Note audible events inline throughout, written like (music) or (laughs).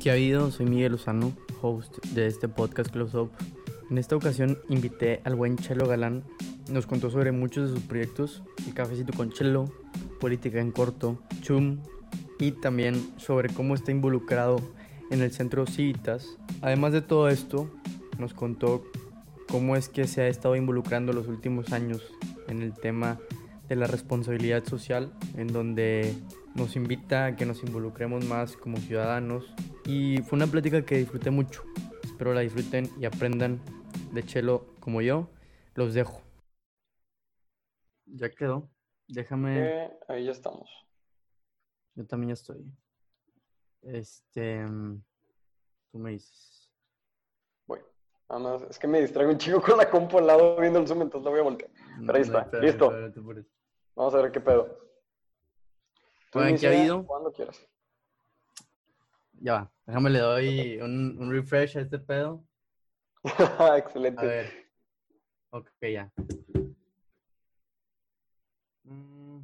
¿Qué ha habido? Soy Miguel Lozano, host de este podcast Close Up. En esta ocasión invité al buen Chelo Galán. Nos contó sobre muchos de sus proyectos, el cafecito con Chelo, política en corto, Chum, y también sobre cómo está involucrado en el centro Civitas. Además de todo esto, nos contó cómo es que se ha estado involucrando los últimos años en el tema de la responsabilidad social, en donde nos invita a que nos involucremos más como ciudadanos. Y fue una plática que disfruté mucho. Espero la disfruten y aprendan de Chelo como yo. Los dejo. Ya quedó. Déjame. Eh, ahí ya estamos. Yo también ya estoy. Este. Tú me dices. Bueno, nada más. Es que me distraigo un chico con la compu al lado viendo el Zoom, entonces lo voy a voltear. Pero ahí está. Listo. Vamos a ver qué pedo. ¿Tú ¿Qué ha habido? Cuando quieras. Ya va. Déjame le doy un, un refresh a este pedo. (laughs) Excelente. A ver. Ok, ya. Mm,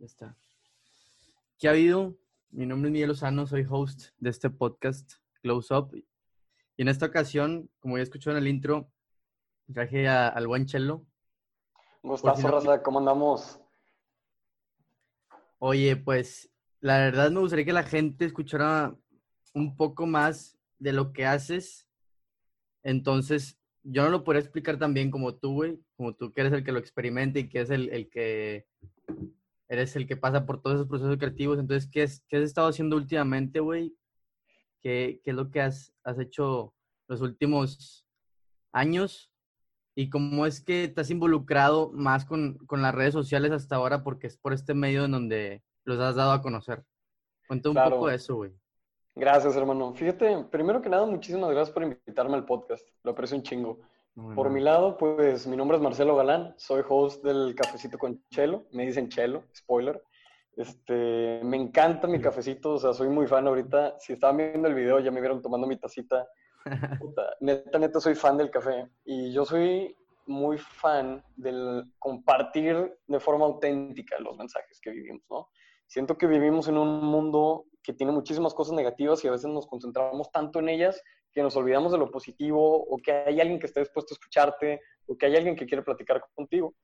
ya está. ¿Qué ha habido? Mi nombre es Miguel Lozano, soy host de este podcast Close Up. Y en esta ocasión, como ya escuchó en el intro, traje al buen Chelo. Gustazo, Raza, ¿cómo andamos? Oye, pues la verdad me gustaría que la gente escuchara un poco más de lo que haces. Entonces, yo no lo podría explicar tan bien como tú, güey, como tú que eres el que lo experimenta y que es el, el que eres el que pasa por todos esos procesos creativos. Entonces, ¿qué, es, qué has estado haciendo últimamente, güey? ¿Qué, ¿Qué, es lo que has, has hecho los últimos años? ¿Y cómo es que te has involucrado más con, con, las redes sociales hasta ahora? Porque es por este medio en donde los has dado a conocer. Cuenta un poco de eso, güey. Gracias, hermano. Fíjate, primero que nada, muchísimas gracias por invitarme al podcast. Lo aprecio un chingo. por mi lado, pues mi nombre es Marcelo Galán, soy host del Cafecito con Chelo. Me dicen Chelo, spoiler. Este, me encanta mi cafecito, o sea, soy muy fan ahorita. Si estaban viendo el video, ya me vieron tomando mi tacita neta, neta, soy fan del café. Y yo soy muy fan del compartir de forma auténtica los mensajes que vivimos, ¿no? Siento que vivimos en un mundo que tiene muchísimas cosas negativas y a veces nos concentramos tanto en ellas que nos olvidamos de lo positivo o que hay alguien que esté dispuesto a escucharte o que hay alguien que quiere platicar contigo.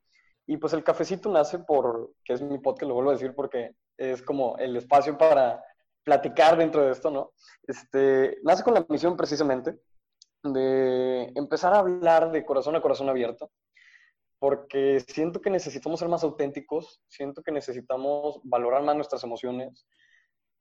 Y pues el cafecito nace por, que es mi podcast, lo vuelvo a decir porque es como el espacio para platicar dentro de esto, ¿no? Este, nace con la misión precisamente de empezar a hablar de corazón a corazón abierto, porque siento que necesitamos ser más auténticos, siento que necesitamos valorar más nuestras emociones,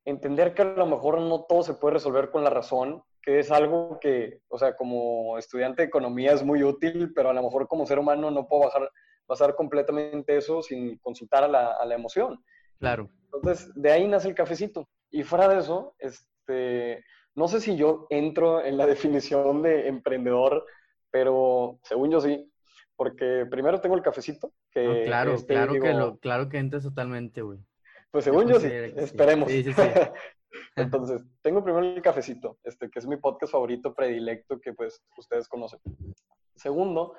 entender que a lo mejor no todo se puede resolver con la razón, que es algo que, o sea, como estudiante de economía es muy útil, pero a lo mejor como ser humano no puedo bajar, basar completamente eso sin consultar a la, a la emoción. Claro. Entonces, de ahí nace el cafecito. Y fuera de eso, este, no sé si yo entro en la (laughs) definición de emprendedor, pero según yo sí, porque primero tengo el cafecito. Que, claro, este, claro, que lo, claro que entras totalmente, güey. Pues según yo, sí, esperemos. Sí, sí, sí. (laughs) Entonces, tengo primero el cafecito, este, que es mi podcast favorito, predilecto, que pues ustedes conocen. Segundo,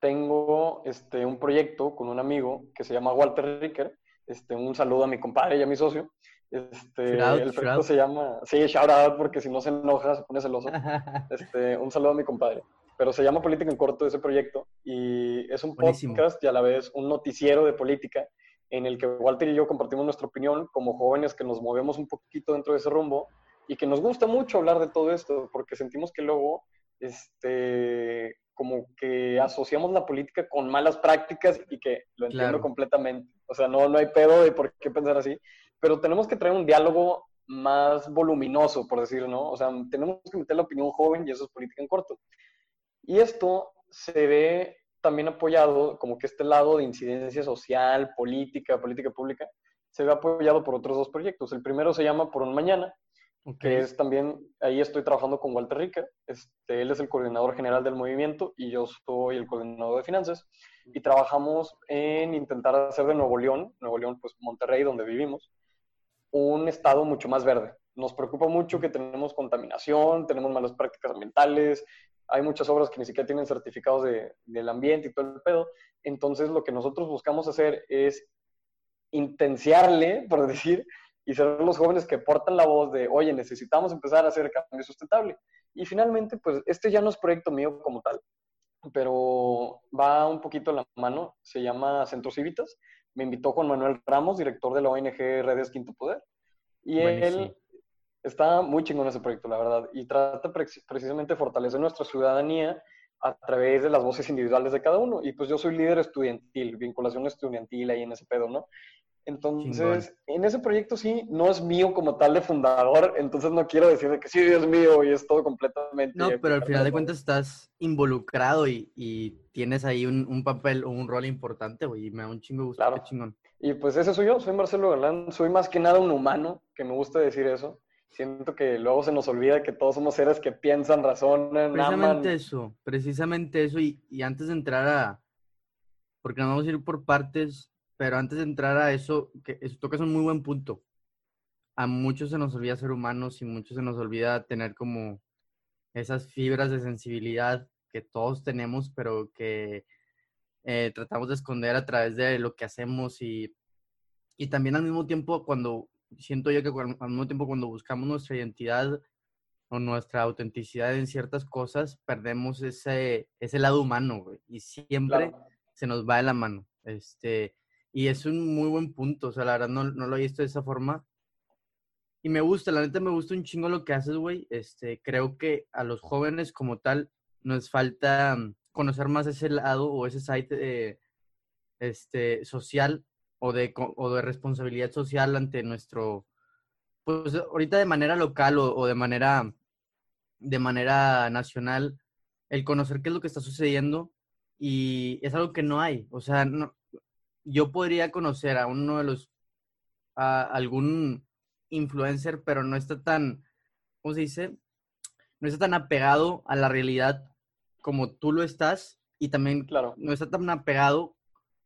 tengo este, un proyecto con un amigo que se llama Walter Ricker. Este, un saludo a mi compadre y a mi socio. Este, el proyecto se llama, sí, shout out, porque si no se enoja, se pone celoso. (laughs) Este, un saludo a mi compadre. Pero se llama Política en Corto ese proyecto y es un podcast y a la vez un noticiero de política en el que Walter y yo compartimos nuestra opinión como jóvenes que nos movemos un poquito dentro de ese rumbo y que nos gusta mucho hablar de todo esto porque sentimos que luego este, como que asociamos la política con malas prácticas y que lo entiendo completamente. O sea, no, no hay pedo de por qué pensar así, pero tenemos que traer un diálogo más voluminoso, por decirlo, ¿no? O sea, tenemos que meter la opinión joven y eso es política en corto. Y esto se ve también apoyado, como que este lado de incidencia social, política, política pública, se ve apoyado por otros dos proyectos. El primero se llama Por un Mañana, que es también, ahí estoy trabajando con Walter Ricker, este, él es el coordinador general del movimiento y yo soy el coordinador de finanzas, y trabajamos en intentar hacer de Nuevo León, Nuevo León, pues Monterrey, donde vivimos, un estado mucho más verde. Nos preocupa mucho que tenemos contaminación, tenemos malas prácticas ambientales, hay muchas obras que ni siquiera tienen certificados de, del ambiente y todo el pedo. Entonces, lo que nosotros buscamos hacer es intenciarle, por decir, y ser los jóvenes que portan la voz de, oye, necesitamos empezar a hacer cambio sustentable. Y finalmente, pues este ya no es proyecto mío como tal, pero va un poquito a la mano, se llama Centros Civitas. Me invitó Juan Manuel Ramos, director de la ONG Redes Quinto Poder, y él está muy chingón ese proyecto, la verdad, y trata precisamente de fortalecer nuestra ciudadanía a través de las voces individuales de cada uno. Y pues yo soy líder estudiantil, vinculación estudiantil ahí en ese pedo, ¿no? Entonces, en ese proyecto sí, no es mío como tal de fundador, entonces no quiero decir que sí, es mío y es todo completamente... No, pero al final de cuentas estás involucrado y, y tienes ahí un, un, papel o un rol importante, güey, y me da un chingo gusto, claro. chingón. Y pues ese soy yo, soy Marcelo Galán, soy más que nada un humano, que me gusta decir eso. Siento que luego se nos olvida que todos somos seres que piensan, razonan, Precisamente eso, precisamente eso, y, y antes de entrar a... Porque nos vamos a ir por partes pero antes de entrar a eso, que eso tocas un muy buen punto. A muchos se nos olvida ser humanos y muchos se nos olvida tener como esas fibras de sensibilidad que todos tenemos, pero que eh, tratamos de esconder a través de lo que hacemos y, y también al mismo tiempo cuando, siento yo que al mismo tiempo cuando buscamos nuestra identidad o nuestra autenticidad en ciertas cosas, perdemos ese, ese lado humano, y siempre se nos va de la mano. Este, y es un muy buen punto, o sea, la verdad no, no lo he visto de esa forma. Y me gusta, la neta me gusta un chingo lo que haces, güey. Este, creo que a los jóvenes como tal nos falta mm, conocer más ese lado o ese site este, social o de, o de responsabilidad social ante nuestro, pues ahorita de manera local o, o, de manera de manera nacional, el conocer qué es lo que está sucediendo y es algo que no hay. O sea, no, yo podría conocer a uno de los, a algún influencer, pero no está tan, ¿cómo se dice? No está tan apegado a la realidad como tú lo estás y también claro. no está tan apegado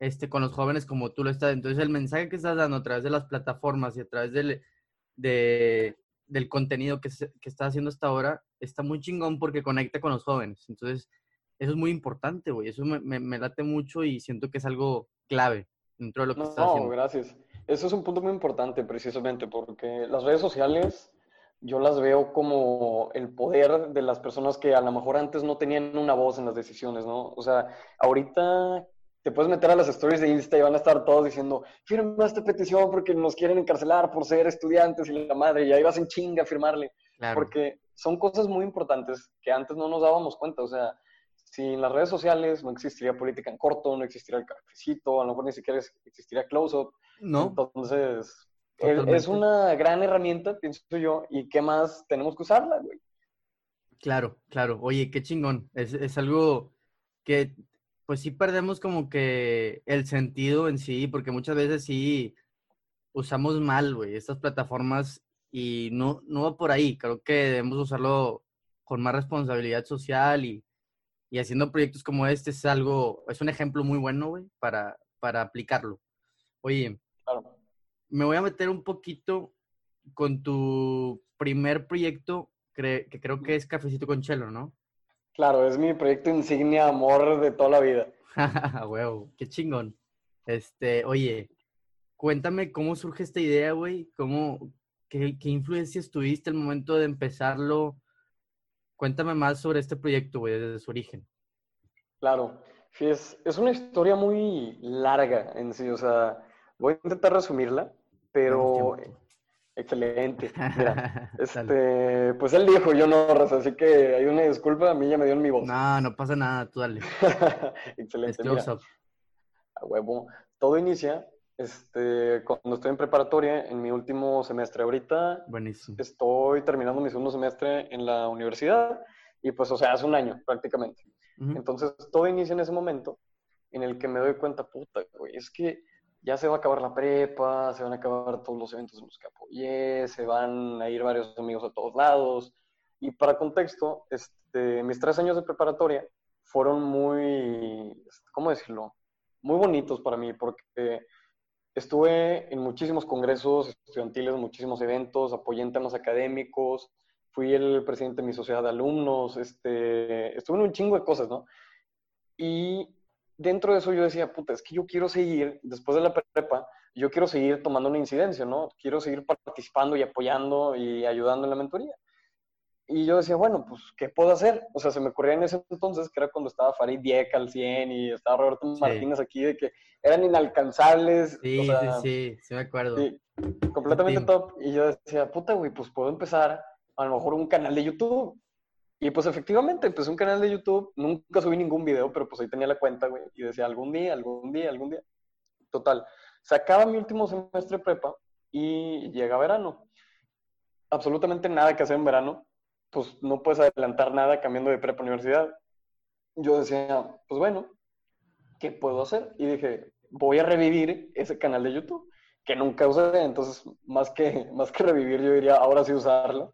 este, con los jóvenes como tú lo estás. Entonces el mensaje que estás dando a través de las plataformas y a través del, de, del contenido que, se, que estás haciendo hasta ahora está muy chingón porque conecta con los jóvenes. Entonces eso es muy importante, güey. Eso me, me, me late mucho y siento que es algo clave dentro de lo que no, estás haciendo. No, gracias. Eso es un punto muy importante precisamente porque las redes sociales yo las veo como el poder de las personas que a lo mejor antes no tenían una voz en las decisiones, ¿no? O sea, ahorita te puedes meter a las stories de Insta y van a estar todos diciendo, firma esta petición porque nos quieren encarcelar por ser estudiantes y la madre, y ahí vas en chinga a firmarle. Porque son cosas muy importantes que antes no nos dábamos cuenta. O sea, sin las redes sociales no existiría política en corto, no existiría el cafecito, a lo mejor ni siquiera existiría close up. No. Entonces, es, una gran herramienta, pienso yo, y qué más tenemos que usarla, güey. Claro, claro. Oye, qué chingón. Es, es algo que, pues sí perdemos como que el sentido en sí, porque muchas veces sí usamos mal, güey, estas plataformas y no, no va por ahí. Creo que debemos usarlo con más responsabilidad social y y haciendo proyectos como este es algo, es un ejemplo muy bueno, güey, para, para aplicarlo. Oye, me voy a meter un poquito con tu primer proyecto, que creo que es Cafecito con Chelo, ¿no? Claro, es mi proyecto insignia, amor de toda la vida. (laughs) Huevo, qué chingón. Este, oye, cuéntame cómo surge esta idea, güey, cómo, qué, qué influencias tuviste al momento de empezarlo, Cuéntame más sobre este proyecto, güey, desde su origen. Claro, es, es una historia muy larga en sí, o sea, voy a intentar resumirla, pero excelente. (laughs) Mira, este, pues él dijo, yo no, así que hay una disculpa, a mí ya me dio en mi voz. No, no pasa nada, tú dale. (laughs) excelente. Mira, a huevo. Todo inicia este, cuando estoy en preparatoria, en mi último semestre ahorita, Buenísimo. estoy terminando mi segundo semestre en la universidad y pues, o sea, hace un año prácticamente. Entonces, todo inicia en ese momento en el que me doy cuenta, puta, güey, es que ya se va a acabar la prepa, se van a acabar todos los eventos en los que apoyé, se van a ir varios amigos a todos lados. Y para contexto, este, mis tres años de preparatoria fueron muy, ¿cómo decirlo? Muy bonitos para mí porque Estuve en muchísimos congresos estudiantiles, muchísimos eventos, apoyé en temas académicos, fui el presidente de mi sociedad de alumnos, este, estuve en un chingo de cosas, ¿no? Y dentro de eso yo decía, puta, es que yo quiero seguir, después de la prepa, yo quiero seguir tomando una incidencia, ¿no? Quiero seguir participando y apoyando y ayudando en la mentoría. Y yo decía, bueno, pues, ¿qué puedo hacer? O sea, se me ocurría en ese entonces, que era cuando estaba Farid Diek al 100 y estaba Roberto Martínez aquí, de que eran inalcanzables. Sí, sí, sí, sí me acuerdo. Sí, completamente top. Y yo decía, puta, güey, pues puedo empezar a lo mejor un canal de YouTube. Y pues efectivamente empecé un canal de YouTube, nunca subí ningún video, pero pues ahí tenía la cuenta, güey, y decía algún día, algún día, algún día. Total, se acaba mi último semestre de prepa y llega verano. Absolutamente nada que hacer en verano, pues no puedes adelantar nada cambiando de prepa a universidad. Yo decía, pues bueno, ¿qué puedo hacer? Y dije, voy a revivir ese canal de YouTube que nunca usé, entonces más que, (laughs) más que revivir yo diría ahora sí usarlo,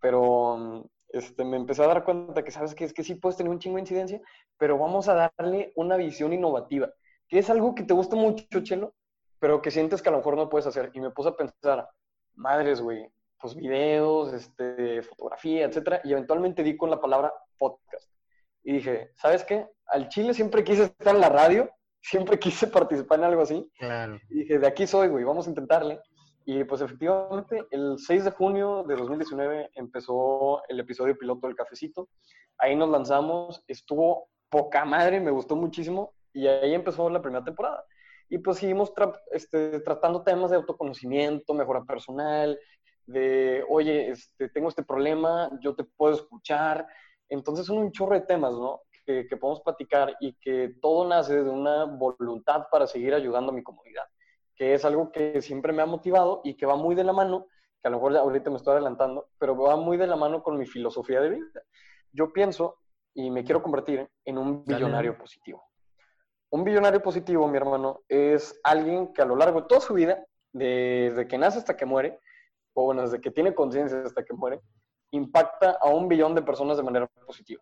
pero este, me empecé a dar cuenta que, ¿sabes que Es que sí puedes tener un chingo de incidencia, pero vamos a darle una visión innovativa, que es algo que te gusta mucho, Chelo, pero que sientes que a lo mejor no puedes hacer. Y me puse a pensar, madres, güey, pues videos, este, fotografía, etcétera, y eventualmente di con la palabra podcast. Y dije, ¿sabes qué? Al Chile siempre quise estar en la radio, siempre quise (laughs) participar en algo así. Claro. Y dije, de aquí soy, güey, vamos a intentarle. Y pues efectivamente, el 6 de junio de 2019 empezó el episodio piloto del cafecito. Ahí nos lanzamos, estuvo poca madre, me gustó muchísimo y ahí empezó la primera temporada. Y pues seguimos este, tratando temas de autoconocimiento, mejora personal, de, oye, este, tengo este problema, yo te puedo escuchar. Entonces son un chorro de temas, ¿no? Que, que podemos platicar y que todo nace de una voluntad para seguir ayudando a mi comunidad que es algo que siempre me ha motivado y que va muy de la mano, que a lo mejor ahorita me estoy adelantando, pero va muy de la mano con mi filosofía de vida. Yo pienso y me quiero convertir en un billonario positivo. Un billonario positivo, mi hermano, es alguien que a lo largo de toda su vida, desde que nace hasta que muere, o bueno, desde que tiene conciencia hasta que muere, impacta a un billón de personas de manera positiva.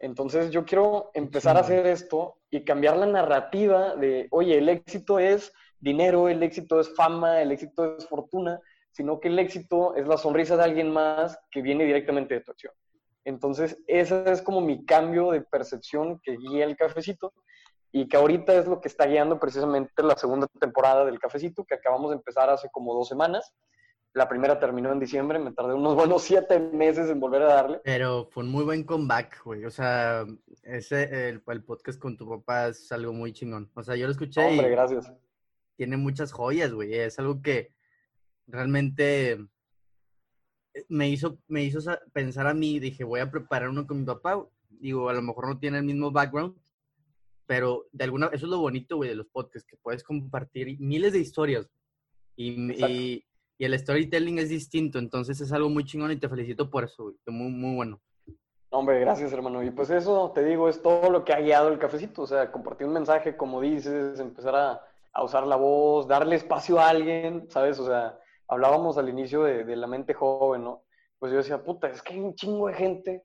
Entonces yo quiero empezar a hacer esto y cambiar la narrativa de, oye, el éxito es dinero, el éxito es fama, el éxito es fortuna, sino que el éxito es la sonrisa de alguien más que viene directamente de tu acción. Entonces, ese es como mi cambio de percepción que guía el cafecito y que ahorita es lo que está guiando precisamente la segunda temporada del cafecito que acabamos de empezar hace como dos semanas. La primera terminó en diciembre, me tardé unos (laughs) buenos siete meses en volver a darle. Pero fue un muy buen comeback, güey. O sea, ese, el, podcast con tu papá es algo muy chingón. O sea, yo lo escuché. Hombre, gracias tiene muchas joyas, güey. Es algo que realmente me hizo, me hizo pensar a mí, dije, voy a preparar uno con mi papá. Digo, a lo mejor no tiene el mismo background, pero de alguna, eso es lo bonito, güey, de los podcasts, que puedes compartir miles de historias. Y, y, el storytelling es distinto, entonces es algo muy chingón y te felicito por eso, güey. Muy, muy bueno. Hombre, gracias, hermano. Y pues eso, te digo, es todo lo que ha guiado el cafecito. O sea, compartir un mensaje, como dices, empezar a, a usar la voz, darle espacio a alguien, ¿sabes? O sea, hablábamos al inicio de, la mente joven, ¿no? Pues yo decía, puta, es que hay un chingo de gente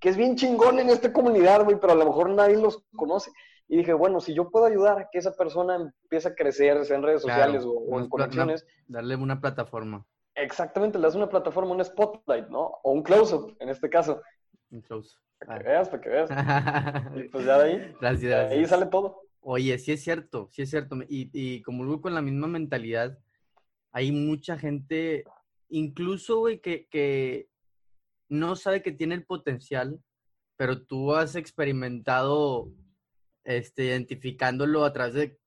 que es bien chingón en esta comunidad, güey, pero a lo mejor nadie los conoce. Y dije, bueno, si yo puedo ayudar a que esa persona empiece a crecer, sea en redes sociales o, en conexiones. darle una plataforma. Exactamente, le das una plataforma, un spotlight, ¿no? O un close-up, en este caso. Un close. Para que veas, para que veas. (laughs) y pues ya de ahí, gracias. ahí sale todo. Oye, sí es cierto, sí es cierto. Y, y como luego con la misma mentalidad, hay mucha gente, incluso, güey, que, que no sabe que tiene el potencial, pero tú has experimentado este, identificándolo a través de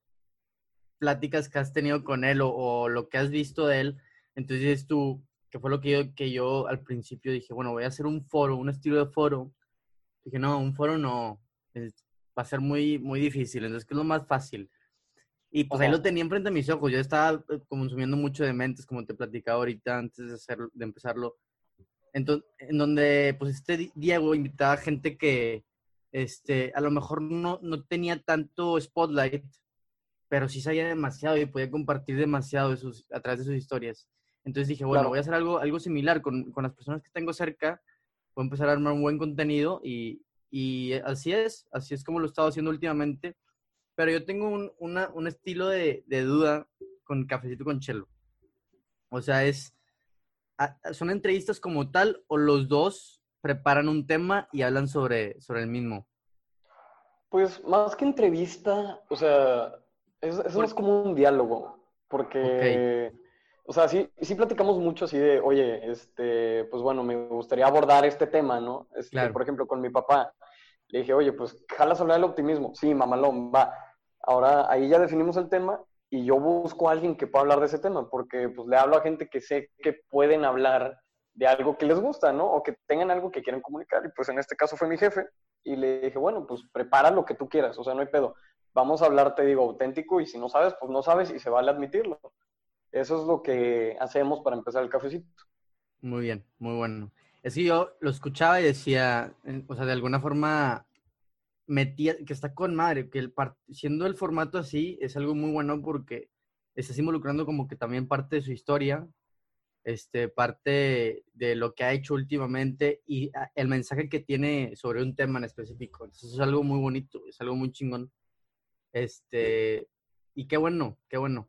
pláticas que has tenido con él o, lo que has visto de él. Entonces tú, que fue lo que yo, que yo al principio dije, bueno, voy a hacer un foro, un estilo de foro. Dije, no, un foro no va a ser muy, muy difícil. Entonces, ¿qué es lo más fácil? Y pues ahí lo tenía enfrente de mis ojos. Yo estaba eh, consumiendo mucho de mentes, como te platicaba ahorita antes de, hacer, de empezarlo. Entonces, en donde, pues, este Diego invitaba gente que, este, a lo mejor no, no tenía tanto spotlight, pero sí sabía demasiado y podía compartir demasiado de sus, a través de sus historias. Entonces dije, bueno, voy a hacer algo, algo similar con, con las personas que tengo cerca. Voy a empezar a armar un buen contenido y, y así es, así es como lo he estado haciendo últimamente. Pero yo tengo un, una, un estilo de, de, duda con Cafecito con Chelo. O sea, es, ¿son entrevistas como tal o los dos preparan un tema y hablan sobre, sobre el mismo? Pues más que entrevista, o sea, es, es más como un diálogo, porque, o sea, sí, sí platicamos mucho así de, oye, este, pues bueno, me gustaría abordar este tema, ¿no? Este, Por ejemplo, con mi papá, le dije, oye, pues jalas hablar del optimismo. Sí, mamalón, va. Ahora ahí ya definimos el tema y yo busco a alguien que pueda hablar de ese tema, porque pues le hablo a gente que sé que pueden hablar de algo que les gusta, ¿no? O que tengan algo que quieren comunicar. Y pues en este caso fue mi jefe y le dije, bueno, pues prepara lo que tú quieras, o sea, no hay pedo. Vamos a hablar, te digo, auténtico y si no sabes, pues no sabes y se vale admitirlo. Eso es lo que hacemos para empezar el cafecito. Muy bien, muy bueno. Es que yo lo escuchaba y decía, o sea, de alguna forma metía, que está con madre, que el siendo el formato así es algo muy bueno porque estás involucrando como que también parte de su historia, este, parte de lo que ha hecho últimamente y ah, el mensaje que tiene sobre un tema en específico. Entonces es algo muy bonito, es algo muy chingón. Este, y qué bueno, qué bueno.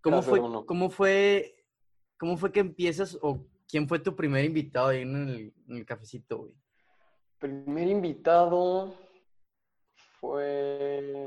¿Cómo fue, cómo fue, cómo fue que empiezas o quién fue tu primer invitado ahí en el, en el cafecito, güey? Primer invitado, fue.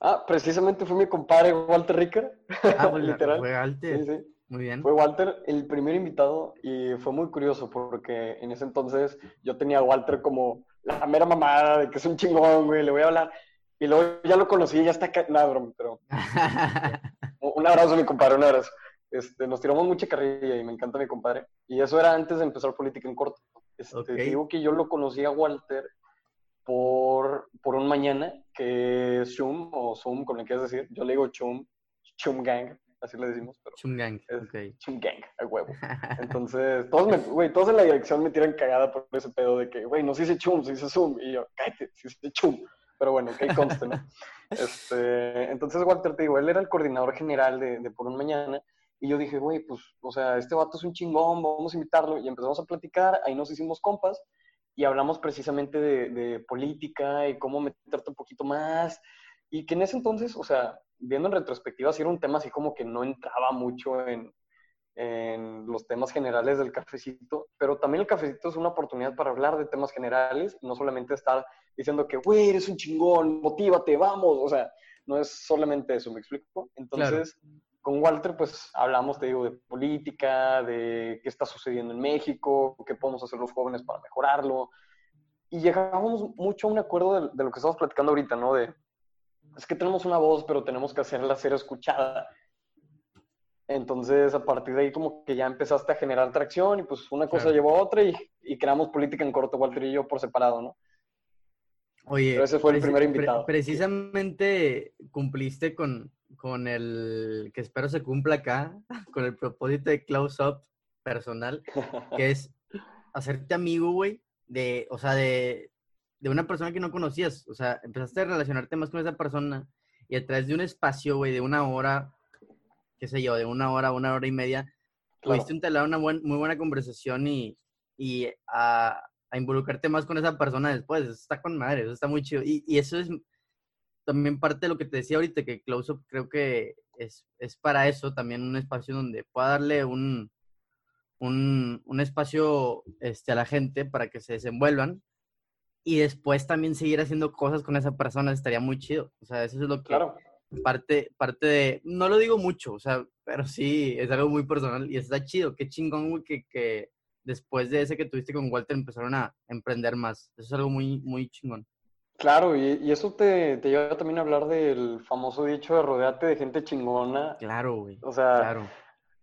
Ah, precisamente fue mi compadre Walter Ricker. Ah, (laughs) literal. Fue Walter. Sí, sí. Muy bien. Fue Walter el primer invitado y fue muy curioso porque en ese entonces yo tenía a Walter como la mera mamada de que es un chingón, güey, le voy a hablar. Y luego ya lo conocí, ya está acá. Nada, broma, pero. (laughs) un abrazo, mi compadre, un abrazo. Este, nos tiramos mucha carrilla y me encanta mi compadre. Y eso era antes de empezar política en corto. Este, Digo que yo lo conocí a Walter por, por un mañana, que es Chum, o Zoom, como le quieras decir. Yo le digo Chum, Chum Gang, así le decimos. Pero Chum Gang, Chum Gang, a huevo. (laughs) Entonces, todos, me, güey, todos en la dirección me tiran cagada por ese pedo de que, güey, no se dice Chum, se dice Zoom. Y yo, cállate, se dice Chum. Pero bueno, que conste, ¿no? (laughs) Este, entonces, Walter, te digo, él era el coordinador general de, de Por un Mañana. Y yo dije, güey, pues, o sea, este vato es un chingón, vamos a invitarlo. Y empezamos a platicar, ahí nos hicimos compas y hablamos precisamente de, política y cómo meterte un poquito más. Y que en ese entonces, o sea, viendo en retrospectiva, sí era un tema así como que no entraba mucho en, en los temas generales del cafecito, pero también el cafecito es una oportunidad para hablar de temas generales y no solamente estar diciendo que, güey, eres un chingón, motívate, vamos, o sea, no es solamente eso, ¿me explico? Entonces, con Walter, pues hablamos, te digo, de política, de qué está sucediendo en México, qué podemos hacer los jóvenes para mejorarlo. Y llegamos mucho a un acuerdo de, lo que estamos platicando ahorita, ¿no? De, es que tenemos una voz, pero tenemos que hacerla ser escuchada. Entonces, a partir de ahí, como que ya empezaste a generar tracción y pues una cosa llevó a otra y, y, creamos política en corto, Walter y yo, por separado, ¿no? Oye, pero ese fue el primer invitado. precisamente cumpliste con, con el que espero se cumpla acá, (laughs) con el propósito de close up personal, que es (laughs) hacerte amigo, güey, de, o sea, de, de una persona que no conocías. O sea, empezaste a relacionarte más con esa persona y a través de un espacio, güey, de una hora, qué sé yo, de una hora, una hora y media, pudiste entablar una muy buena conversación y, y a, a, involucrarte más con esa persona después. Eso está con madre, eso está muy chido. Y, y eso es también parte de lo que te decía ahorita, que Close Up creo que es, es para eso, también un espacio donde pueda darle un, un, un, espacio este, a la gente para que se desenvuelvan y después también seguir haciendo cosas con esa persona estaría muy chido. O sea, eso es lo que claro. parte, parte de, no lo digo mucho, o sea, pero sí, es algo muy personal y está chido, qué chingón, que, que después de ese que tuviste con Walter empezaron a emprender más. Eso es algo muy, muy chingón. Claro, y, eso te, te, lleva también a hablar del famoso dicho de rodeate de gente chingona. Claro, güey. O sea, claro.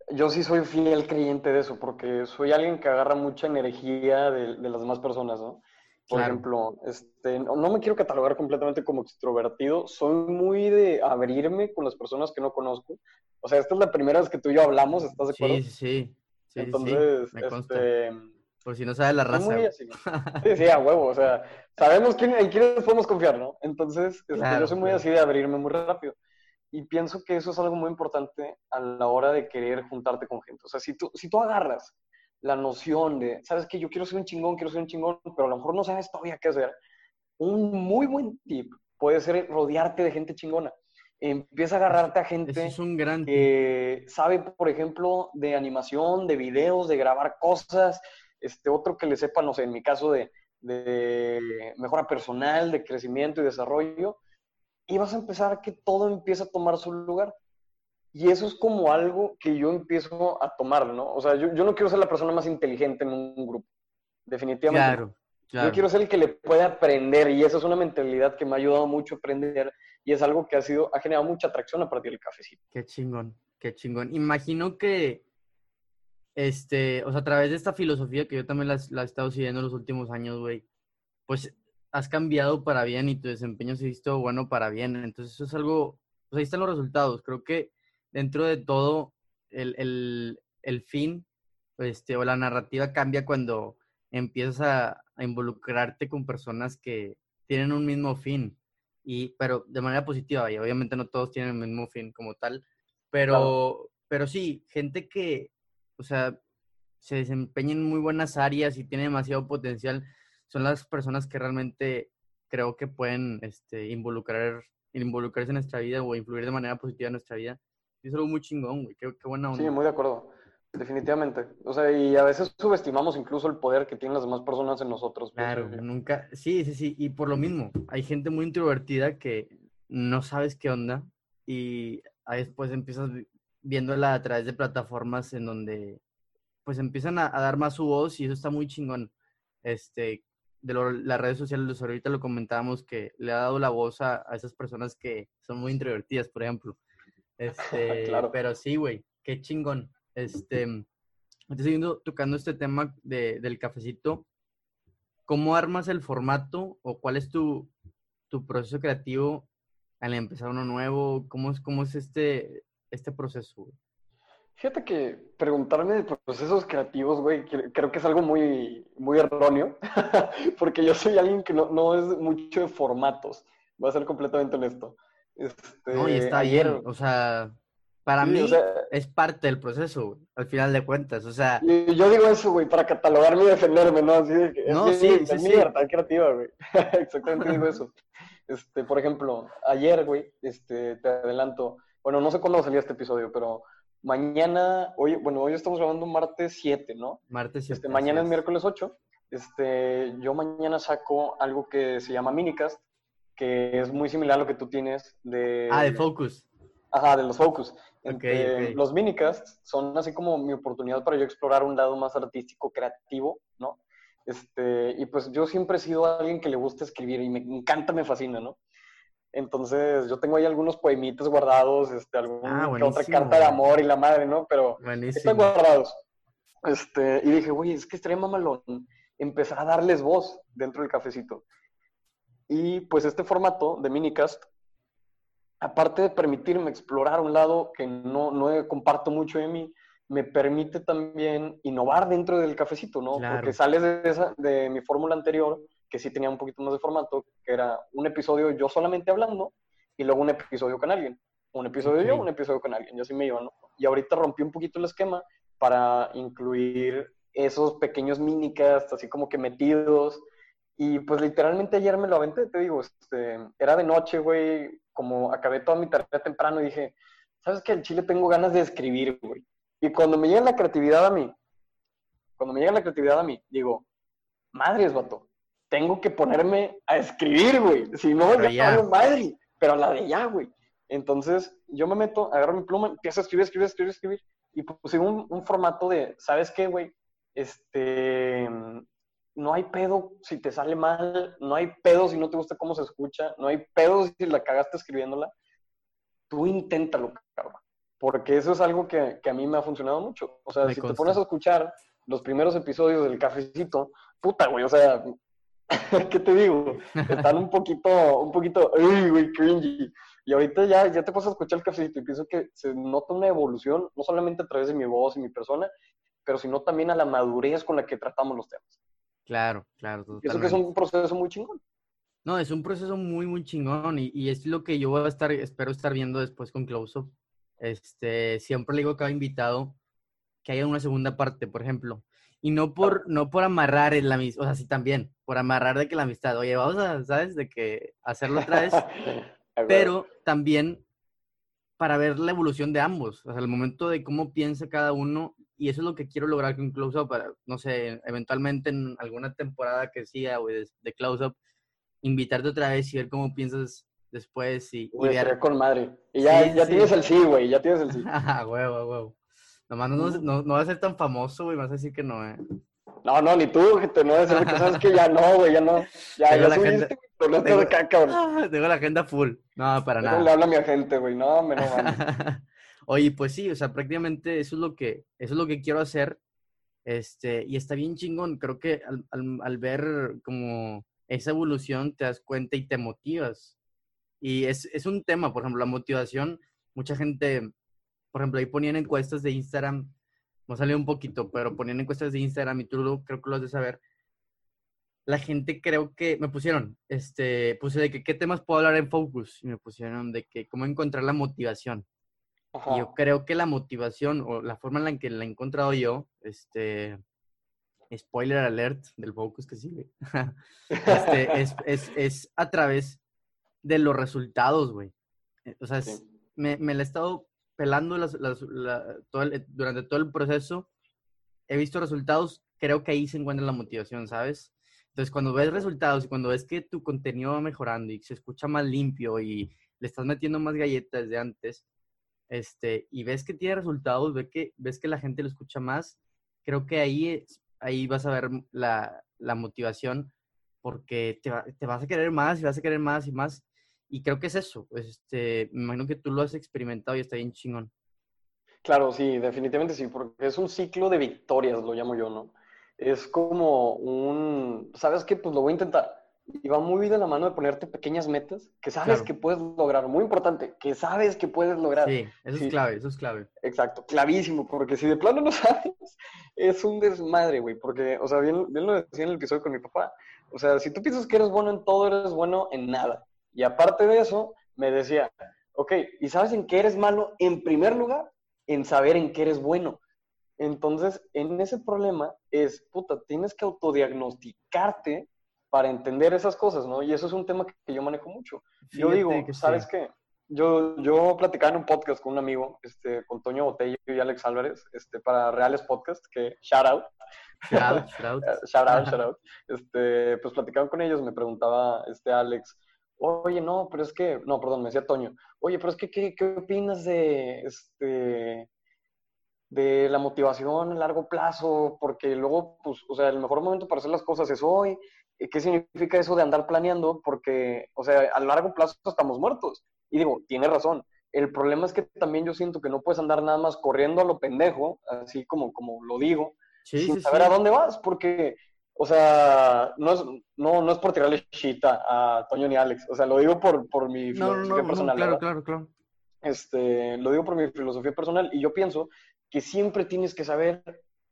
yo sí soy fiel creyente de eso, porque soy alguien que agarra mucha energía de, las demás personas, ¿no? Por ejemplo, este, no, me quiero catalogar completamente como extrovertido, soy muy de abrirme con las personas que no conozco. O sea, esta es la primera vez que tú y yo hablamos, ¿estás de acuerdo? Sí, sí, sí. Entonces, este por si no sabe la raza. (laughs) Sí, sí, a huevo. O sea, sabemos quién, en quiénes podemos confiar, ¿no? Entonces, este, yo soy muy así de abrirme muy rápido. Y pienso que eso es algo muy importante a la hora de querer juntarte con gente. O sea, si tú, si tú agarras la noción de, sabes que yo quiero ser un chingón, quiero ser un chingón, pero a lo mejor no sabes todavía qué hacer, un muy buen tip puede ser rodearte de gente chingona. Empieza a agarrarte a gente es un gran que sabe, por ejemplo, de animación, de videos, de grabar cosas, este, otro que le sepa, no sé, en mi caso de, de mejora personal, de crecimiento y desarrollo, y vas a empezar a que todo empiece a tomar su lugar. Y eso es como algo que yo empiezo a tomar, ¿no? O sea, yo, yo no quiero ser la persona más inteligente en un grupo, definitivamente. Claro, claro. Yo quiero ser el que le puede aprender y esa es una mentalidad que me ha ayudado mucho a aprender y es algo que ha sido, ha generado mucha atracción a partir del cafecito. Qué chingón, qué chingón. Imagino que, este, o sea, a través de esta filosofía que yo también la, la he estado siguiendo en los últimos años, güey, pues has cambiado para bien y tu desempeño se ha visto bueno para bien. Entonces eso es algo, pues ahí están los resultados. Creo que dentro de todo, el, fin este, o la narrativa cambia cuando empiezas a, involucrarte con personas que tienen un mismo fin, y, pero de manera positiva, y obviamente no todos tienen el mismo fin como tal, pero, pero sí, gente que, o sea, se desempeña en muy buenas áreas y tiene demasiado potencial, son las personas que realmente creo que pueden este, involucrar, involucrarse en nuestra vida o influir de manera positiva en nuestra vida es algo muy chingón, güey. Qué, buena onda. Sí, muy de acuerdo. Definitivamente. O sea, y a veces subestimamos incluso el poder que tienen las demás personas en nosotros. Claro, nunca. Sí, sí, sí. Y por lo mismo, hay gente muy introvertida que no sabes qué onda y ahí después empiezas viéndola a través de plataformas en donde pues empiezan a, dar más su voz y eso está muy chingón. Este, de las redes sociales, ahorita lo comentábamos que le ha dado la voz a, a esas personas que son muy introvertidas, por ejemplo. (laughs) Este, claro. Pero sí, güey, qué chingón. Este, estoy siguiendo tocando este tema de, del cafecito. ¿Cómo armas el formato o cuál es tu, tu proceso creativo al empezar uno nuevo? ¿Cómo es, cómo es este, este proceso? Fíjate que preguntarme de procesos creativos, güey, creo que es algo muy, muy erróneo, (laughs) porque yo soy alguien que no, no es mucho de formatos, voy a ser completamente honesto. Este, no, y está ayer, o sea, para mí es parte del proceso, al final de cuentas, o sea... yo digo eso, güey, para catalogarme y defenderme, ¿no? Así de que, no, sí, sí, sí. libertad creativa, güey. (laughs) Exactamente digo eso. Este, por ejemplo, ayer, güey, este, te adelanto, bueno, no sé cuándo salió este episodio, pero mañana, hoy, bueno, hoy estamos grabando martes 7, ¿no? Martes 7. Este, mañana es miércoles 8. Este, yo mañana saco algo que se llama Minicast, que es muy similar a lo que tú tienes de... Ah, de Focus. Ajá, de los Focus. Los minicasts son así como mi oportunidad para yo explorar un lado más artístico, creativo, ¿no? Este, y pues yo siempre he sido alguien que le gusta escribir y me encanta, me fascina, ¿no? Entonces, yo tengo ahí algunos poemitas guardados, este, alguna ah, otra carta de amor y la madre, ¿no? Pero están guardados. Este, y dije, güey, es que estaría mamalón empezar a darles voz dentro del cafecito. Y pues este formato de minicast, aparte de permitirme explorar un lado que no, no comparto mucho de mí, me permite también innovar dentro del cafecito, ¿no? Porque sales de, esa, de mi fórmula anterior, que sí tenía un poquito más de formato, que era un episodio yo solamente hablando y luego un episodio con alguien. Un episodio yo, un episodio con alguien, y así me iba, ¿no? Y ahorita rompí un poquito el esquema para incluir esos pequeños minicast, así como que metidos, y pues literalmente ayer me lo aventé, te digo, este, era de noche, güey, como acabé toda mi tarea temprano y dije, ¿sabes qué? En Chile tengo ganas de escribir, güey. Y cuando me llega la creatividad a mí, cuando me llega la creatividad a mí, digo, madres, vato, tengo que ponerme a escribir, güey. Si no, ya madre, pero a la de ya, güey. Entonces, yo me meto, agarro mi pluma, empiezo a escribir, escribir, escribir, escribir. Y puse un, un formato de, ¿sabes qué, güey? Este, no hay pedo si te sale mal, no hay pedo si no te gusta cómo se escucha, no hay pedo si la cagaste escribiéndola. Tú inténtalo, cabrón. Porque eso es algo que, a mí me ha funcionado mucho. O sea, si te pones a escuchar los primeros episodios del cafecito, puta, güey, o sea, (laughs) ¿qué te digo? Están un poquito, un poquito, uy, güey, cringy. Y ahorita ya, ya te pones a escuchar el cafecito y pienso que se nota una evolución, no solamente a través de mi voz y mi persona, pero sino también a la madurez con la que tratamos los temas. Claro, claro. Totalmente. Eso que es un proceso muy chingón. No, es un proceso muy, muy chingón y, y, es lo que yo voy a estar, espero estar viendo después con Close Este, siempre le digo a cada invitado que haya una segunda parte, por ejemplo. Y no por, no por amarrar en la amistad, o sea, sí también, por amarrar de que la amistad, oye, vamos a, ¿sabes? De que hacerlo otra vez. (laughs) pero también para ver la evolución de ambos, o sea, el momento de cómo piensa cada uno y eso es lo que quiero lograr con Close Up, para, no sé, eventualmente en alguna temporada que siga, güey, de, Close Up, invitarte otra vez y ver cómo piensas después y, y ver... con madre. Y ya, ya tienes el sí, güey, ya tienes el sí. (laughs) huevo, huevo. Nomás no, no, no, va a ser tan famoso, güey, vas a decir que no, eh. No, no, ni tú, gente, no es que sabes que ya no, güey, ya no. Ya, ya subiste, pero no tengo, acá, cabrón. (laughs) Tengo la agenda full. No, para nada. le habla a mi agente, güey. No, me no (laughs) Oye, pues sí, o sea, prácticamente eso es lo que, eso es lo que quiero hacer. Este, y está bien chingón. Creo que al, al, al ver como esa evolución te das cuenta y te motivas. Y es, es un tema, por ejemplo, la motivación. Mucha gente, por ejemplo, ahí ponían encuestas de Instagram no salió un poquito, pero poniendo encuestas de Instagram y tú creo que lo has de saber. La gente creo que me pusieron, este, puse de que qué temas puedo hablar en Focus y me pusieron de que cómo encontrar la motivación. Y yo creo que la motivación o la forma en la que la he encontrado yo, este, spoiler alert del Focus que sigue, (laughs) este, es, (laughs) es, es, a través de los resultados, güey. O sea, me, me la he estado pelando las, durante todo el proceso, he visto resultados, creo que ahí se encuentra la motivación, ¿sabes? Entonces, cuando ves resultados y cuando ves que tu contenido va mejorando y se escucha más limpio y le estás metiendo más galletas de antes, este, y ves que tiene resultados, ves que, ves que la gente lo escucha más, creo que ahí, ahí vas a ver la, la motivación porque te, te, vas a querer más y vas a querer más y más. Y creo que es eso. Este, me imagino que tú lo has experimentado y está bien chingón. Claro, sí, definitivamente sí, porque es un ciclo de victorias, lo llamo yo, ¿no? Es como un, ¿sabes qué? Pues lo voy a intentar. Y va muy de la mano de ponerte pequeñas metas que sabes que puedes lograr. Muy importante, que sabes que puedes lograr. Sí, eso es clave, eso es clave. Exacto, clavísimo, porque si de plano no (laughs) sabes, es un desmadre, güey. Porque, o sea, bien, bien lo decía en el episodio con mi papá. O sea, si tú piensas que eres bueno en todo, eres bueno en nada. Y aparte de eso, me decía, ok, ¿y sabes en qué eres malo? En primer lugar, en saber en qué eres bueno. Entonces, en ese problema es, puta, tienes que autodiagnosticarte para entender esas cosas, ¿no? Y eso es un tema que yo manejo mucho. yo digo, ¿sabes qué? Yo, yo platicaba en un podcast con un amigo, este, con Toño Botello y Alex Álvarez, este, para Reales Podcast, que shout out. Shout out, (laughs) shout out. shout out, shout out. Este, pues platicaban con ellos, me preguntaba este Alex, oye, no, pero es que, no, perdón, me decía Toño, oye, pero es que, ¿qué, qué opinas de, este, de la motivación a largo plazo? Porque luego, pues, o sea, el mejor momento para hacer las cosas es hoy. ¿Qué significa eso de andar planeando? Porque, o sea, a largo plazo estamos muertos. Y digo, tiene razón. El problema es que también yo siento que no puedes andar nada más corriendo a lo pendejo, así como, como lo digo, sin saber a dónde vas, porque o sea, no es, no, no es por tirarle shit a, Toño ni Alex. O sea, lo digo por, por mi filosofía personal. claro, claro, claro. Este, lo digo por mi filosofía personal y yo pienso que siempre tienes que saber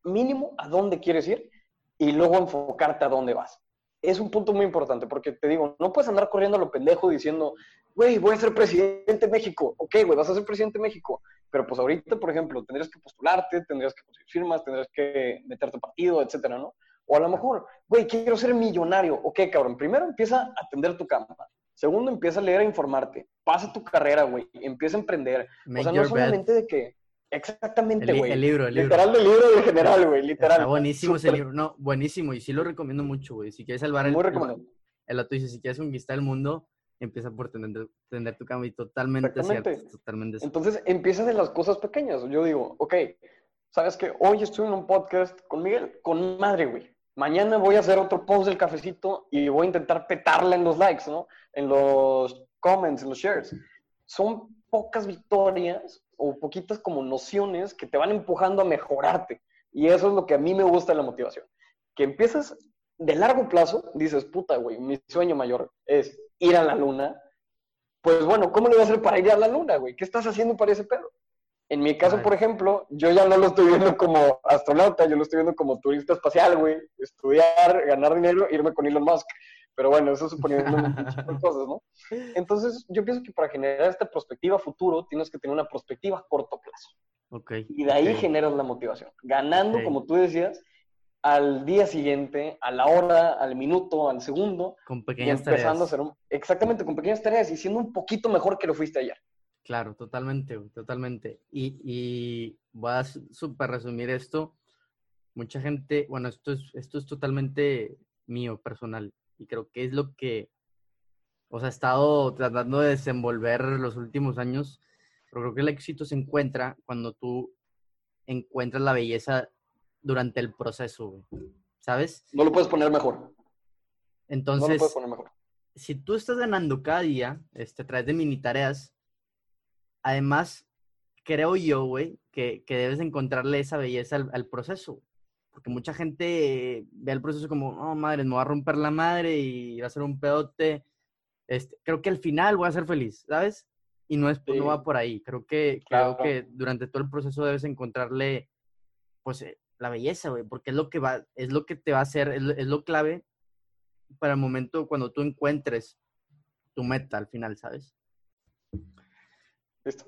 mínimo a dónde quieres ir y luego enfocarte a dónde vas. Es un punto muy importante porque te digo, no puedes andar corriendo a lo pendejo diciendo, güey, voy a ser presidente de México. Ok, güey, vas a ser presidente de México. Pero pues ahorita, por ejemplo, tendrías que postularte, tendrías que conseguir firmas, tendrías que meterte partido, etcétera, ¿no? O a lo mejor, güey, quiero ser millonario. Ok, cabrón, primero empieza a atender tu cama. Segundo, empieza a leer, a informarte. Pasa tu carrera, güey. Empieza a emprender. o sea, no solamente de que... Exactamente, güey. El, libro, el libro. Literal del libro de general, güey. Literal. Está buenísimo ese libro. No, buenísimo. Y sí lo recomiendo mucho, güey. Si quieres salvar el... Muy recomendable. El, el, dice, si quieres conquistar el mundo, empieza por tener, tener tu cama. Y totalmente cierto. Totalmente Entonces, empieza de las cosas pequeñas. Yo digo, ok, ¿sabes qué? Hoy estoy en un podcast con Miguel, con madre, güey mañana voy a hacer otro post del cafecito y voy a intentar petarla en los likes, ¿no? En los comments, en los shares. Son pocas victorias o poquitas como nociones que te van empujando a mejorarte. Y eso es lo que a mí me gusta de la motivación. Que empiezas de largo plazo, dices, puta, güey, mi sueño mayor es ir a la luna. Pues bueno, ¿cómo le voy a hacer para ir a la luna, güey? ¿Qué estás haciendo para ese pedo? En mi caso, por ejemplo, yo ya no lo estoy viendo como astronauta, yo lo estoy viendo como turista espacial, güey. Estudiar, ganar dinero, irme con Elon Musk. Pero bueno, eso suponiendo (laughs) muchas cosas, ¿no? Entonces, yo pienso que para generar esta perspectiva futuro, tienes que tener una perspectiva a corto plazo. Ok. Y de ahí generas la motivación. Ganando, como tú decías, al día siguiente, a la hora, al minuto, al segundo. Con pequeñas y empezando A hacer exactamente, con pequeñas tareas y siendo un poquito mejor que lo fuiste ayer. Claro, totalmente, totalmente. Y, y voy a súper resumir esto. Mucha gente, bueno, esto es, esto es totalmente mío, personal. Y creo que es lo que, o sea, he estado tratando de desenvolver los últimos años. Pero creo que el éxito se encuentra cuando tú encuentras la belleza durante el proceso, ¿sabes? No lo puedes poner mejor. Entonces, no lo puedes poner mejor. si tú estás ganando cada día este, a través de mini tareas, además, creo yo, güey, que, debes encontrarle esa belleza al, proceso. Porque mucha gente ve el proceso como, oh, madre, me va a romper la madre y va a ser un pedote. Este, creo que al final voy a ser feliz, ¿sabes? Y no, es, no va por ahí. Creo que, creo que durante todo el proceso debes encontrarle, pues, eh, la belleza, güey, porque es lo que va, es lo que te va a hacer, es es lo clave para el momento cuando tú encuentres tu meta al final, ¿sabes? Listo.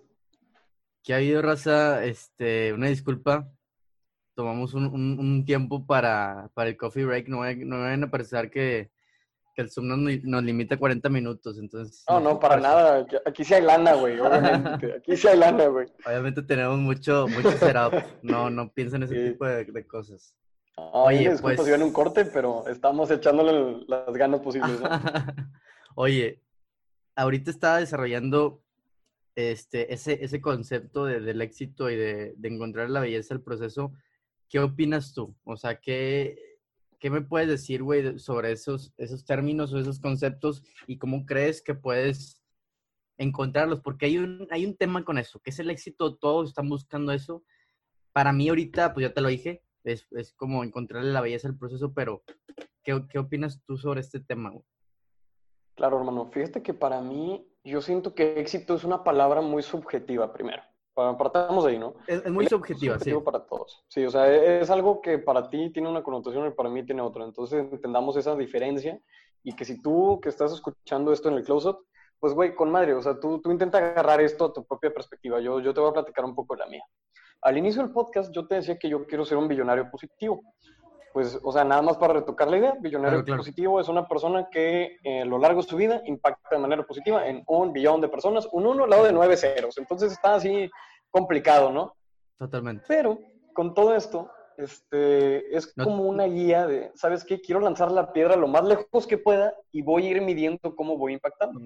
¿Qué ha habido, raza? Este, una disculpa. Tomamos un, tiempo para, el coffee break. No, no vayan a pensar que, el Zoom nos, limita 40 minutos. Entonces, no, no, para nada. Aquí sí hay lana, güey. Obviamente. Aquí sí hay lana, güey. Obviamente tenemos mucho, mucho setup. No, no piensen en ese tipo de, cosas. Oye, disculpa pues... si un corte, pero estamos echándole las ganas posibles. (laughs) Oye, ahorita estaba desarrollando este, ese, ese concepto del éxito y de, encontrar la belleza del proceso, ¿qué opinas tú? O sea, ¿qué, qué me puedes decir, güey, sobre esos, esos términos o esos conceptos y cómo crees que puedes encontrarlos? Porque hay un, hay un tema con eso, que es el éxito, todos están buscando eso. Para mí ahorita, pues ya te lo dije, es, es como encontrarle la belleza del proceso, pero ¿qué, qué opinas tú sobre este tema? Güey? Claro, hermano. Fíjate que para mí yo siento que éxito es una palabra muy subjetiva primero. Partamos de ahí, ¿no? Es, muy subjetiva, sí. para todos. Sí, o sea, e, es algo que para ti tiene una connotación y para mí tiene otra. Entonces entendamos esa diferencia y que si tú que estás escuchando esto en el close-up, pues güey, con madre, o sea, tú, tú intenta agarrar esto a tu propia perspectiva. Yo, yo te voy a platicar un poco de la mía. Al inicio del podcast yo te decía que yo quiero ser un billonario positivo pues, o sea, nada más para retocar la idea, billonario positivo es una persona que eh, a lo largo de su vida impacta de manera positiva en un billón de personas, un uno al lado de nueve ceros. Entonces está así complicado, ¿no? Totalmente. Pero con todo esto, este, es como una guía de, ¿sabes qué? Quiero lanzar la piedra lo más lejos que pueda y voy a ir midiendo cómo voy impactando.